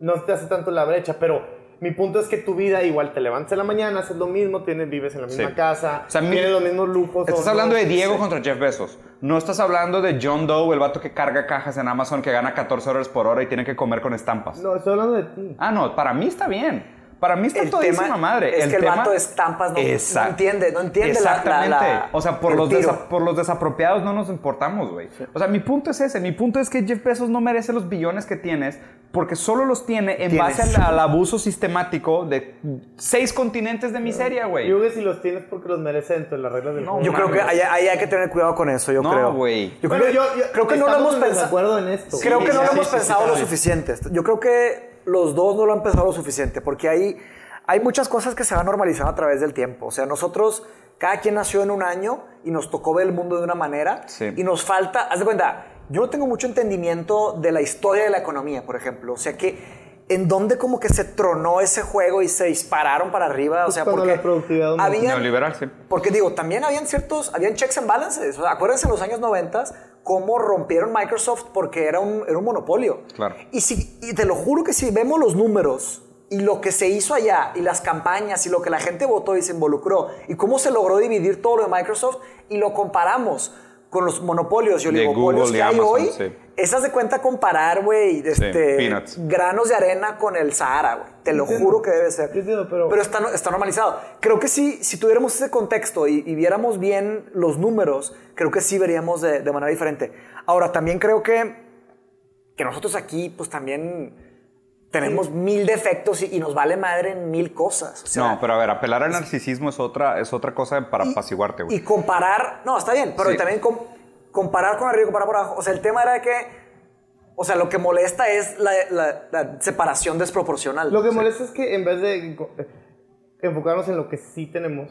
no te hace tanto la brecha. Pero mi punto es que tu vida igual te levantas en la mañana, haces lo mismo, tienes, vives en la misma Sí. casa, O sea, mi- tienes los mismos lujos. Estás hablando de Diego contra Jeff Bezos. No estás hablando de John Doe, el vato que carga cajas en Amazon, que gana 14 dólares por hora y tiene que comer con estampas. No, estoy hablando de ti. Ah, no, para mí está bien. Para mí está El todísima tema madre. es que el tema- vato de estampas no- entiende, no entiende la- la- Exactamente. la- o sea, por los, desa- por los desapropiados no nos importamos, güey. O sea, mi punto es ese. Mi punto es que Jeff Bezos no merece los billones que tienes porque solo los tiene en Tienes. base al, al abuso sistemático de seis continentes de miseria, güey. Yo creo que si los tienes porque los mereces dentro de las reglas del No. Yo creo que ahí, hay que tener cuidado con eso, yo No, creo. güey. Yo creo Bueno, que, yo- yo- creo que no lo hemos en pensado. en esto. Creo que no lo hemos pensado lo suficiente. Yo creo que los dos no lo han pensado lo suficiente, porque hay, hay muchas cosas que se van normalizando a través del tiempo. O sea, nosotros, cada quien nació en un año y nos tocó ver el mundo de una manera Sí. y nos falta, haz de cuenta, yo no tengo mucho entendimiento de la historia de la economía, por ejemplo. O sea, que en dónde como que se tronó ese juego y se dispararon para arriba. O Pues sea, porque la productividad aumentó. había, Neoliberal, sí. porque digo, también habían ciertos, habían checks and balances. O sea, acuérdense en los años 90 cómo rompieron Microsoft porque era un, era un monopolio. Claro. Y, si, y te lo juro que si vemos los números y lo que se hizo allá y las campañas y lo que la gente votó y se involucró y cómo se logró dividir todo lo de Microsoft y lo comparamos con los monopolios y oligopolios Google que hay Amazon, hoy, sí. esas de cuenta comparar, güey, este, granos de arena con el Sahara, güey. Te lo Entiendo. juro que debe ser. Entiendo, pero- está, no- está normalizado. Creo que sí, si tuviéramos ese contexto y, y viéramos bien los números, creo que sí veríamos de, de manera diferente. Ahora, también creo que, que nosotros aquí, pues también tenemos mil defectos y, y nos vale madre en mil cosas. O sea, no, pero a ver, apelar al narcisismo es otra, es otra cosa para apaciguarte, güey. y comparar, no, está bien, pero Sí. también com- comparar con arriba y comparar por abajo. O sea, el tema era que, o sea, lo que molesta es la, la- la separación desproporcional. Lo que molesta es que en vez de co- enfocarnos en lo que sí tenemos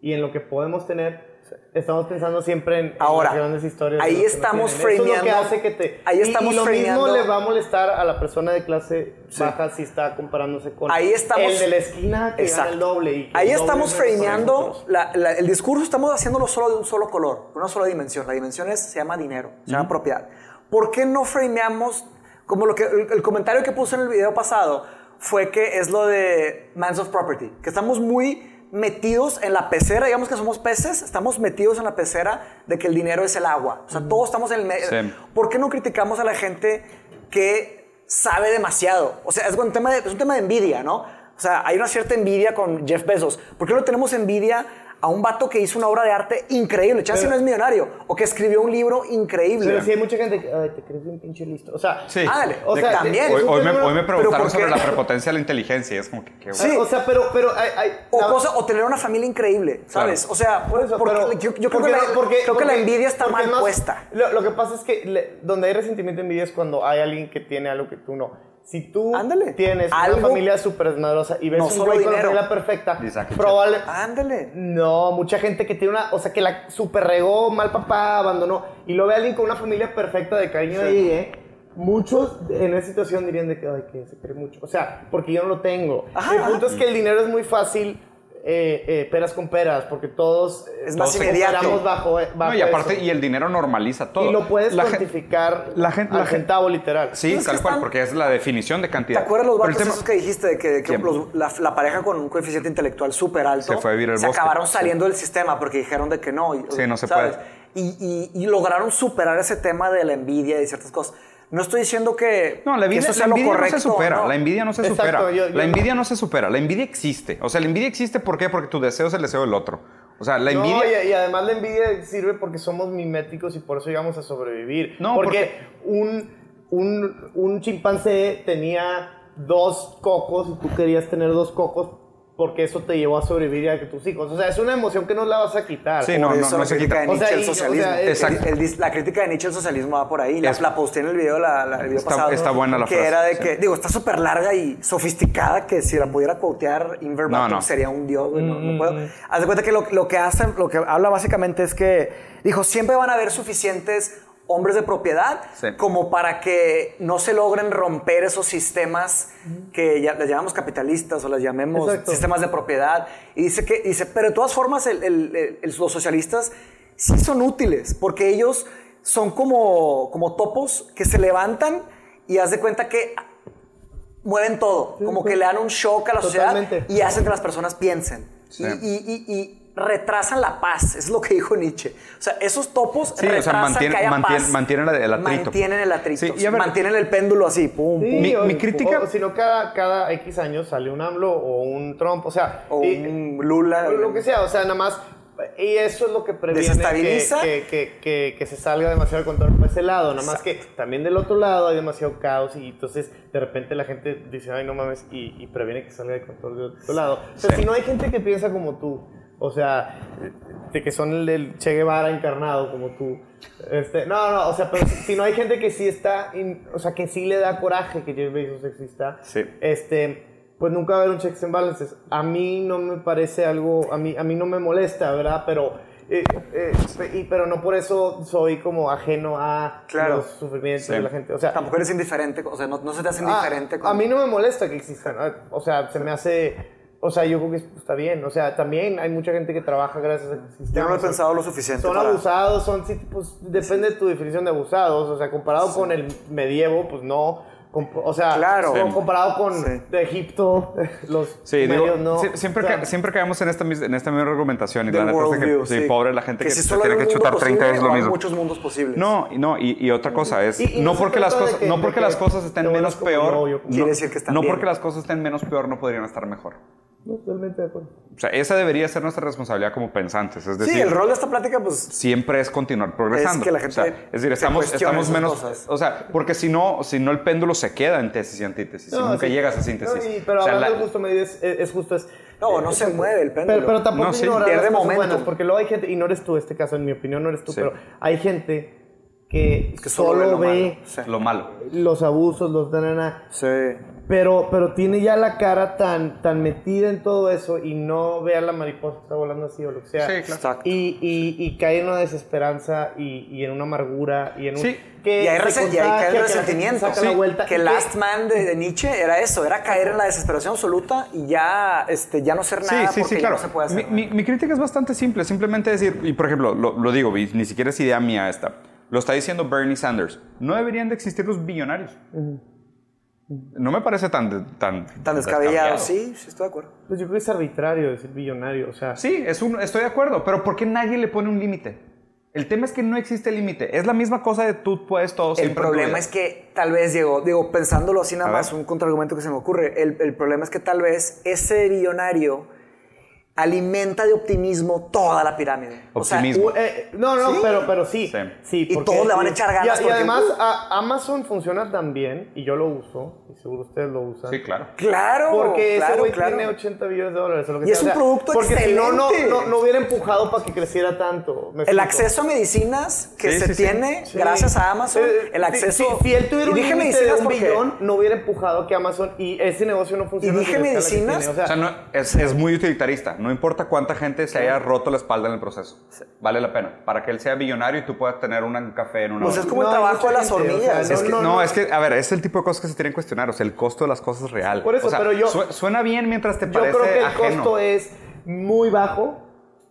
y en lo que podemos tener, estamos pensando siempre en, en Ahora, las grandes historias. ahí lo que no estamos tienen. Eso es lo que hace que te... ahí y- estamos y, lo frameando- mismo le va a molestar a la persona de clase baja si está comparándose con Ahí estamos- el de la esquina que Exacto. gana el doble. Y Ahí el doble estamos nosotros. la- la- el discurso, estamos haciéndolo solo de un solo color, una sola dimensión. La dimensión es, se llama dinero, se llama propiedad. ¿Por qué no frameamos, como lo que, el, el comentario que puse en el video pasado, fue que es lo de Mans of Property, que estamos muy metidos en la pecera, digamos que somos peces, estamos metidos en la pecera de que el dinero es el agua. O sea, todos estamos en el medio. Sí. ¿Por qué no criticamos a la gente que sabe demasiado? O sea, es un tema de, es un tema de envidia, ¿no? O sea, hay una cierta envidia con Jeff Bezos. ¿Por qué no tenemos envidia a un vato que hizo una obra de arte increíble? Chance no es millonario. O que escribió un libro increíble. Pero sí hay mucha gente que, ay, te crees bien pinche listo. O sea, Sí. Ándale, O sea, también. Hoy, un me, hoy me preguntaron sobre la prepotencia de la inteligencia y es como que, qué Sí. O sea, pero, pero hay, hay- O, la- cosa- o tener una familia increíble, ¿sabes? Claro. O sea, Por eso, porque pero- yo, yo creo, que, la, porque- creo que la envidia está mal más- puesta. Lo, lo que pasa es que le- donde hay resentimiento y envidia es cuando hay alguien que tiene algo que tú no. Si tú Ándale. tienes Algo- una familia súper desmadrosa y ves No un solo güey con la dinero. familia perfecta, probable... Ándale. No, mucha gente que tiene una, o sea, que la super regó, mal papá, abandonó, y lo ve a alguien con una familia perfecta de cariño de llegué, muchos en esa situación dirían de que, ay, que se cree mucho. O sea, porque yo no lo tengo. Ajá, el punto ajá. es que el dinero es muy fácil eh, eh, peras con peras, porque todos Es todos más se inmediato. bajo, bajo No, y aparte, eso. y el dinero normaliza todo. Y lo puedes La gen- cuantificar la gen- al la gen- centavo literal. Sí, Es tal cual, están- porque es la definición de ¿Te cantidad. acuerdas los el tema- esos que dijiste de que, que los- la, la pareja con un coeficiente intelectual súper alto Se fue a vivir al se bosque. acabaron Sí. saliendo del sistema porque dijeron de que no? y- Sí, no se ¿sabes? puede. Y, y- y lograron superar ese tema de la envidia y ciertas cosas. No estoy diciendo que, No, la que envidia, eso sea la lo envidia no se supera. ¿no? La envidia no se Exacto, supera. yo- yo- La envidia no se supera. La envidia existe. O sea, la envidia existe ¿por qué? Porque tu deseo es el deseo del otro. O sea, la envidia. No, y, y además la envidia sirve porque somos miméticos y por eso llegamos a sobrevivir. No, porque, Un, un, un chimpancé tenía dos cocos y tú querías tener dos cocos porque eso te llevó a sobrevivir y a que tus hijos. O sea, es una emoción que no la vas a quitar. Sí, no, no, se crítica quita. de O Nietzsche sea, y- o sea, socialismo. es- Exacto. El- el- la crítica de Nietzsche al socialismo va por ahí. La, la posté en el video, la, la- el video Está- pasado. está buena la Que frase, era de sí. que, digo, está súper larga y sofisticada que si la pudiera quotear in verbatim No, no. sería un dios, güey, no, no puedo. Haz de cuenta que lo, lo que hacen, lo que habla básicamente es que, dijo, siempre van a haber suficientes hombres de propiedad Sí. como para que no se logren romper esos sistemas que ya les llamamos capitalistas o les llamemos Exacto. sistemas de propiedad. Y dice que, dice, pero de todas formas el- el- el- los socialistas sí son útiles porque ellos son como, como topos que se levantan y haz de cuenta que mueven todo, como que le dan un shock a la sociedad Totalmente. y hacen que las personas piensen. Sí. Y, y- y- y retrasan la paz, es lo que dijo Nietzsche. O sea, esos topos Sí, o sea, retrasan mantienen- que haya mantien- paz. mantienen el- atrito. Mantienen el atrito. Sí, ver- mantienen el péndulo así, pum, Sí, pum. Mi- o- mi crítica- o- si no, cada, cada X años sale un AMLO o un Trump, o sea... O y- un Lula. o lo que sea, o sea, nada más... Y eso es lo que previene que, que, que, que- que se salga demasiado de control por ese lado. Nada más que también del otro lado hay demasiado caos y entonces de repente la gente dice, ay, no mames, y, y previene que salga de control del otro lado. O sea, Sí. si no hay gente que piensa como tú, o sea, de que son el, el Che Guevara encarnado como tú. Este, no, no, o sea, pero si, si no hay gente que sí está, in- o sea, que sí le da coraje que Jeff Bezos exista, Sí. este, pues nunca va a haber un checks and balances. A mí no me parece algo, a mí, a mí no me molesta, ¿verdad? Pero, eh, eh, y- pero no por eso soy como ajeno a Claro. los sufrimientos Sí. de la gente. O sea, Tampoco eres indiferente, o sea, no, no se te hace Ah, indiferente. con- a mí no me molesta que existan. O sea, se me hace. O sea, yo creo que está bien. O sea, también hay mucha gente que trabaja gracias a que existan. Yo no lo he Son- pensado lo suficiente. Son para- abusados, son. sí, pues depende de tu definición de abusados. O sea, comparado con el medievo, pues no. O sea, Claro. com- comparado con Sí. de Egipto, *laughs* los Sí, digo, medios no. sie- siempre, O sea, siempre caemos en esta, en esta misma argumentación y la neta es que, worldview, sí, sí. pobre la gente que, si se solo tiene que chutar 30 veces lo mismo. muchos mundos posibles. No, y no, y, y otra cosa es, Y- y no porque las cosas, que- no porque que las cosas estén menos peor, no- Quiere decir que están no bien. porque las cosas estén menos peor no podrían estar mejor. No, Totalmente de acuerdo. O sea, esa debería ser nuestra responsabilidad como pensantes, es decir, Sí, el rol de esta plática, pues, siempre es continuar progresando. Es que la gente O sea, es decir, estamos, estamos menos, cosas. o sea, porque si no, si no el péndulo se queda en tesis y antítesis, nunca sí. llegas a síntesis. No, y- pero O sea, hablando la- del justo medio es, es- es justo es. No, no eh, se es- mueve el péndulo. Pero, pero tampoco No, sí, las cosas buenas, porque luego hay gente, y no eres tú este caso, en mi opinión no eres tú, Sí. pero hay gente que, que solo, ve lo ve malo. Sí. lo malo. los abusos, los danana, Sí. pero, pero tiene ya la cara tan, tan metida en todo eso y no ve a la mariposa que está volando así o lo que sea. Sí, claro. Exacto. Y, y, y cae en una desesperanza y, y en una amargura y en un... Sí. que Y resen- y que el la gente resentimiento. saca la Sí, vuelta que Last Man de, de Nietzsche era eso, era caer en la desesperación absoluta y ya, este, ya no ser nada Sí, sí, porque sí, ya claro. no se puede hacer. mi, mi- mi crítica es bastante simple, simplemente decir, y por ejemplo, lo, lo digo, ni siquiera es idea mía esta, lo está diciendo Bernie Sanders, no deberían de existir los billonarios. No me parece tan, tan, Tan descabellado, sí, sí, estoy de acuerdo. Pues yo creo que es arbitrario decir billonario, o sea... Sí, es un, estoy de acuerdo, pero ¿por qué nadie le pone un límite? El tema es que no existe límite. Es la misma cosa de tú puedes todo El problema es que tal vez, Diego, digo, pensándolo así nada A más, ver. un contraargumento que se me ocurre, el, el problema es que tal vez ese billonario alimenta de optimismo toda la pirámide. O sea, Optimismo. Eh, no, no, Sí. pero, pero sí. Sí. sí. Y todos le van a echar ganas Y, y porque- además, a- Amazon funciona tan bien, y yo lo uso, y seguro ustedes lo usan. Sí, claro. claro, Porque ese claro, güey claro. tiene 80 billones de dólares. o lo que Y sea. es un producto Porque si no, no, excelente. no, no hubiera empujado para que creciera tanto. ¿me El acceso a medicinas que Sí, se tiene Sí. gracias a Amazon, Eh, el acceso... Si, si él tuviera un dije límite de medicinas un porque- billón, no hubiera empujado que Amazon y ese negocio no funciona. Y dije medicinas. O sea, O sea, es muy utilitarista. No importa cuánta gente se haya roto la espalda en el proceso. Vale la pena. Para que él sea billonario y tú puedas tener un café en una Pues hora. es como No, el trabajo de las gente, o sea, hormigas. Es que- no, no, no. es que, a ver, es el tipo de cosas que se tienen que cuestionar. O sea, el costo de las cosas real. Por eso, O sea, pero yo- su- suena bien mientras te yo parece creo que el ajeno. costo es muy bajo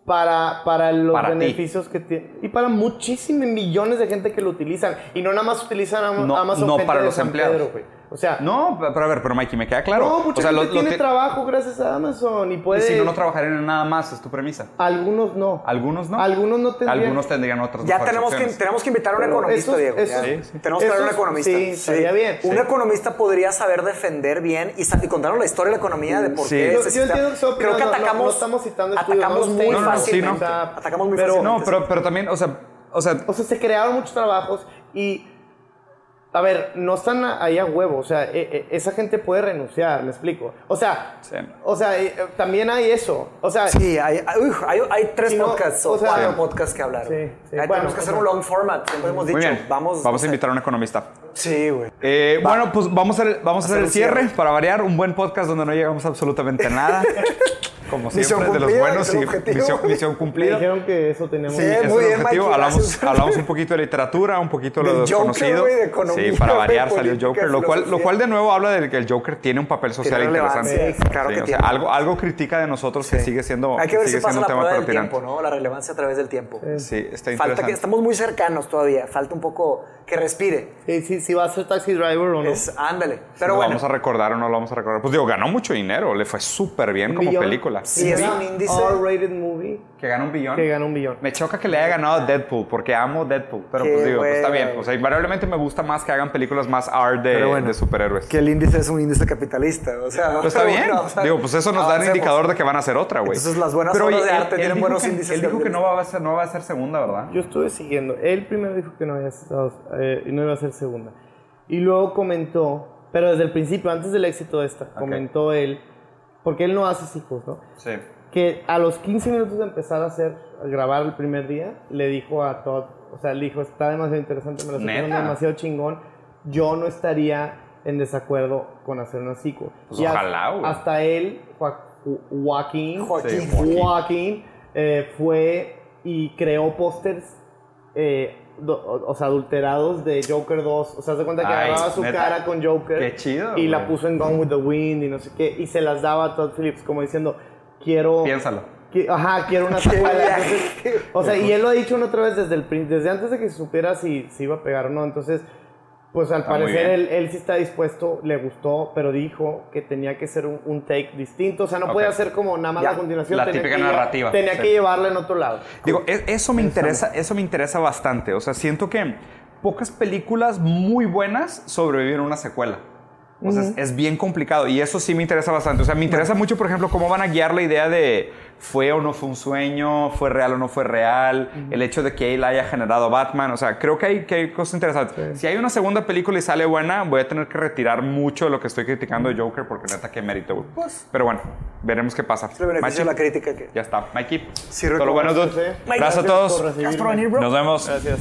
para, para los Para ti. beneficios que tiene. Y para muchísimos millones de gente que lo utilizan. Y no nada más utilizan Am- No- Amazon no gente para de los San empleados. Pedro. O sea, No, pero a ver, pero Mikey, me queda claro. no, mucha o sea, gente lo- lo tiene ti- trabajo gracias a Amazon y y puede... si no, no trabajarían en nada más, es tu premisa. Algunos no. Algunos no. Algunos no tendrían... Algunos tendrían otras Ya tenemos que, tenemos que invitar a un Pero economista, esos- Diego. esos- ya. sí, sí. Tenemos que traer un economista. sí, estaría bien. Un economista podría saber defender bien y, y contarnos la historia de la economía de por Sí. qué Yo- yo entiendo que Creo que opiniones, no- no- atacamos, no estamos citando estudios, atacamos muy tengo- No, no, sí, fácilmente. no. Atacamos muy Pero- fácilmente. No, pero, pero también, o sea, o sea, O sea, se crearon muchos trabajos y... A ver, no están ahí a huevo, o sea, e- e- esa gente puede renunciar, me explico. O sea, Sí. o sea, eh, también hay eso. O sea, Sí, hay, hay, uf, hay- hay tres podcasts o, o sea- cuatro Sí. podcasts que hablar. Sí. Ahí Bueno, tenemos que hacer o un long format, siempre hemos dicho. muy bien. Vamos, Vamos a invitar a un economista. Sí, güey. Eh, bueno, pues vamos a hacer, vamos a hacer Hacer el cierre, cierre. para variar. Un buen podcast donde no llegamos absolutamente nada. *laughs* Como Misión siempre, de los cumplida, buenos. Sí, objetivo. misión, me cumplida. dijeron que eso. Sí, muy es el bien, objetivo. Mikey, hablamos, *laughs* hablamos un poquito de literatura, un poquito de lo Del Joker, desconocido. güey, de economía, sí, para variar salió el Joker, lo cual, lo cual de nuevo habla de que el Joker tiene un papel social interesante. relevancia, claro Sí, que o sea, tiene. algo, algo critica de nosotros que sigue siendo, Hay que ver sigue si pasa siendo la un tema prueba del tiempo, ¿no? La relevancia a través del tiempo. Sí, está Falta que interesante. estamos muy cercanos todavía. Falta un poco que respire. Sí, sí, sí va a ser taxi driver o no. Es, ándale. Pero Pero ¿Lo bueno. vamos a recordar o no lo vamos a recordar? Pues digo, ganó mucho dinero, le fue súper bien como billón. Película. Sí, es un índice. R-rated movie Que ganó un billón. que gana un billón. Me choca que le haya ganado Deadpool, porque amo Deadpool. Pero Qué pues digo, pues, está bien. O sea, invariablemente me gusta más que hagan películas más art de, bueno, de superhéroes. Que el índice es un índice capitalista. O sea, Pues está *laughs* bien. bueno, o sea, digo, pues eso nos da un avancemos. indicador de que van a hacer otra, güey. Entonces, las buenas Pero, obras oye, de él- arte él tienen dijo buenos que- índices Él dijo que no va, a ser, no va a ser segunda, ¿verdad? Yo estuve siguiendo. Él primero dijo que no había estado, eh, y no iba a ser segunda. Y luego comentó, pero desde el principio, antes del éxito de esta, comentó él, porque él no hace sequels, ¿no? Sí. Que a los 15 minutos de empezar a hacer, a grabar el primer día, le dijo a Todd, o sea, le dijo, está demasiado interesante, me lo ¿Neta? demasiado chingón, yo no estaría en desacuerdo con hacer una sequel. Pues Y ojalá, güey. Hasta él, Joa- Ju- Joaquín, Joaquín. Sí, Joaquín. Joaquín eh, fue y creó pósters, eh, do- o, sea, adulterados de Joker 2. O sea, se cuenta que Ay, agarraba su ¿neta? cara con Joker. Qué chido, Y la puso en Gone with the Wind y no sé qué. Y se las daba a Todd Phillips como diciendo, quiero... Piénsalo. Ajá, quiero una *laughs* secuela. o sea, y él lo ha dicho una otra vez desde el desde antes de que se supiera si, si iba a pegar o no. Entonces, pues al Está parecer él, él sí está dispuesto, le gustó, pero dijo que tenía que ser un, un take distinto. O sea, no Ok. podía hacer como nada más Ya, la continuación. la tenía típica que narrativa, Tenía sí. que llevarla en otro lado. Digo, e- eso me interesa, eso me interesa bastante. O sea, siento que pocas películas muy buenas sobreviven a una secuela. O sea, es, es bien complicado y eso sí me interesa bastante. O sea, me interesa mucho, por ejemplo, cómo van a guiar la idea de fue o no fue un sueño, fue real o no fue real, el hecho de que él haya generado Batman. O sea, creo que hay, que hay cosas interesantes. Si hay una segunda película y sale buena, voy a tener que retirar mucho de lo que estoy criticando de Joker porque neta que mérito. Pues- Pero bueno, veremos qué pasa. Beneficio la crítica que... Ya está. Mikey. Sí, todo lo bueno, dude. Gracias a todos. Gracias por venir, bro. Nos vemos. Gracias.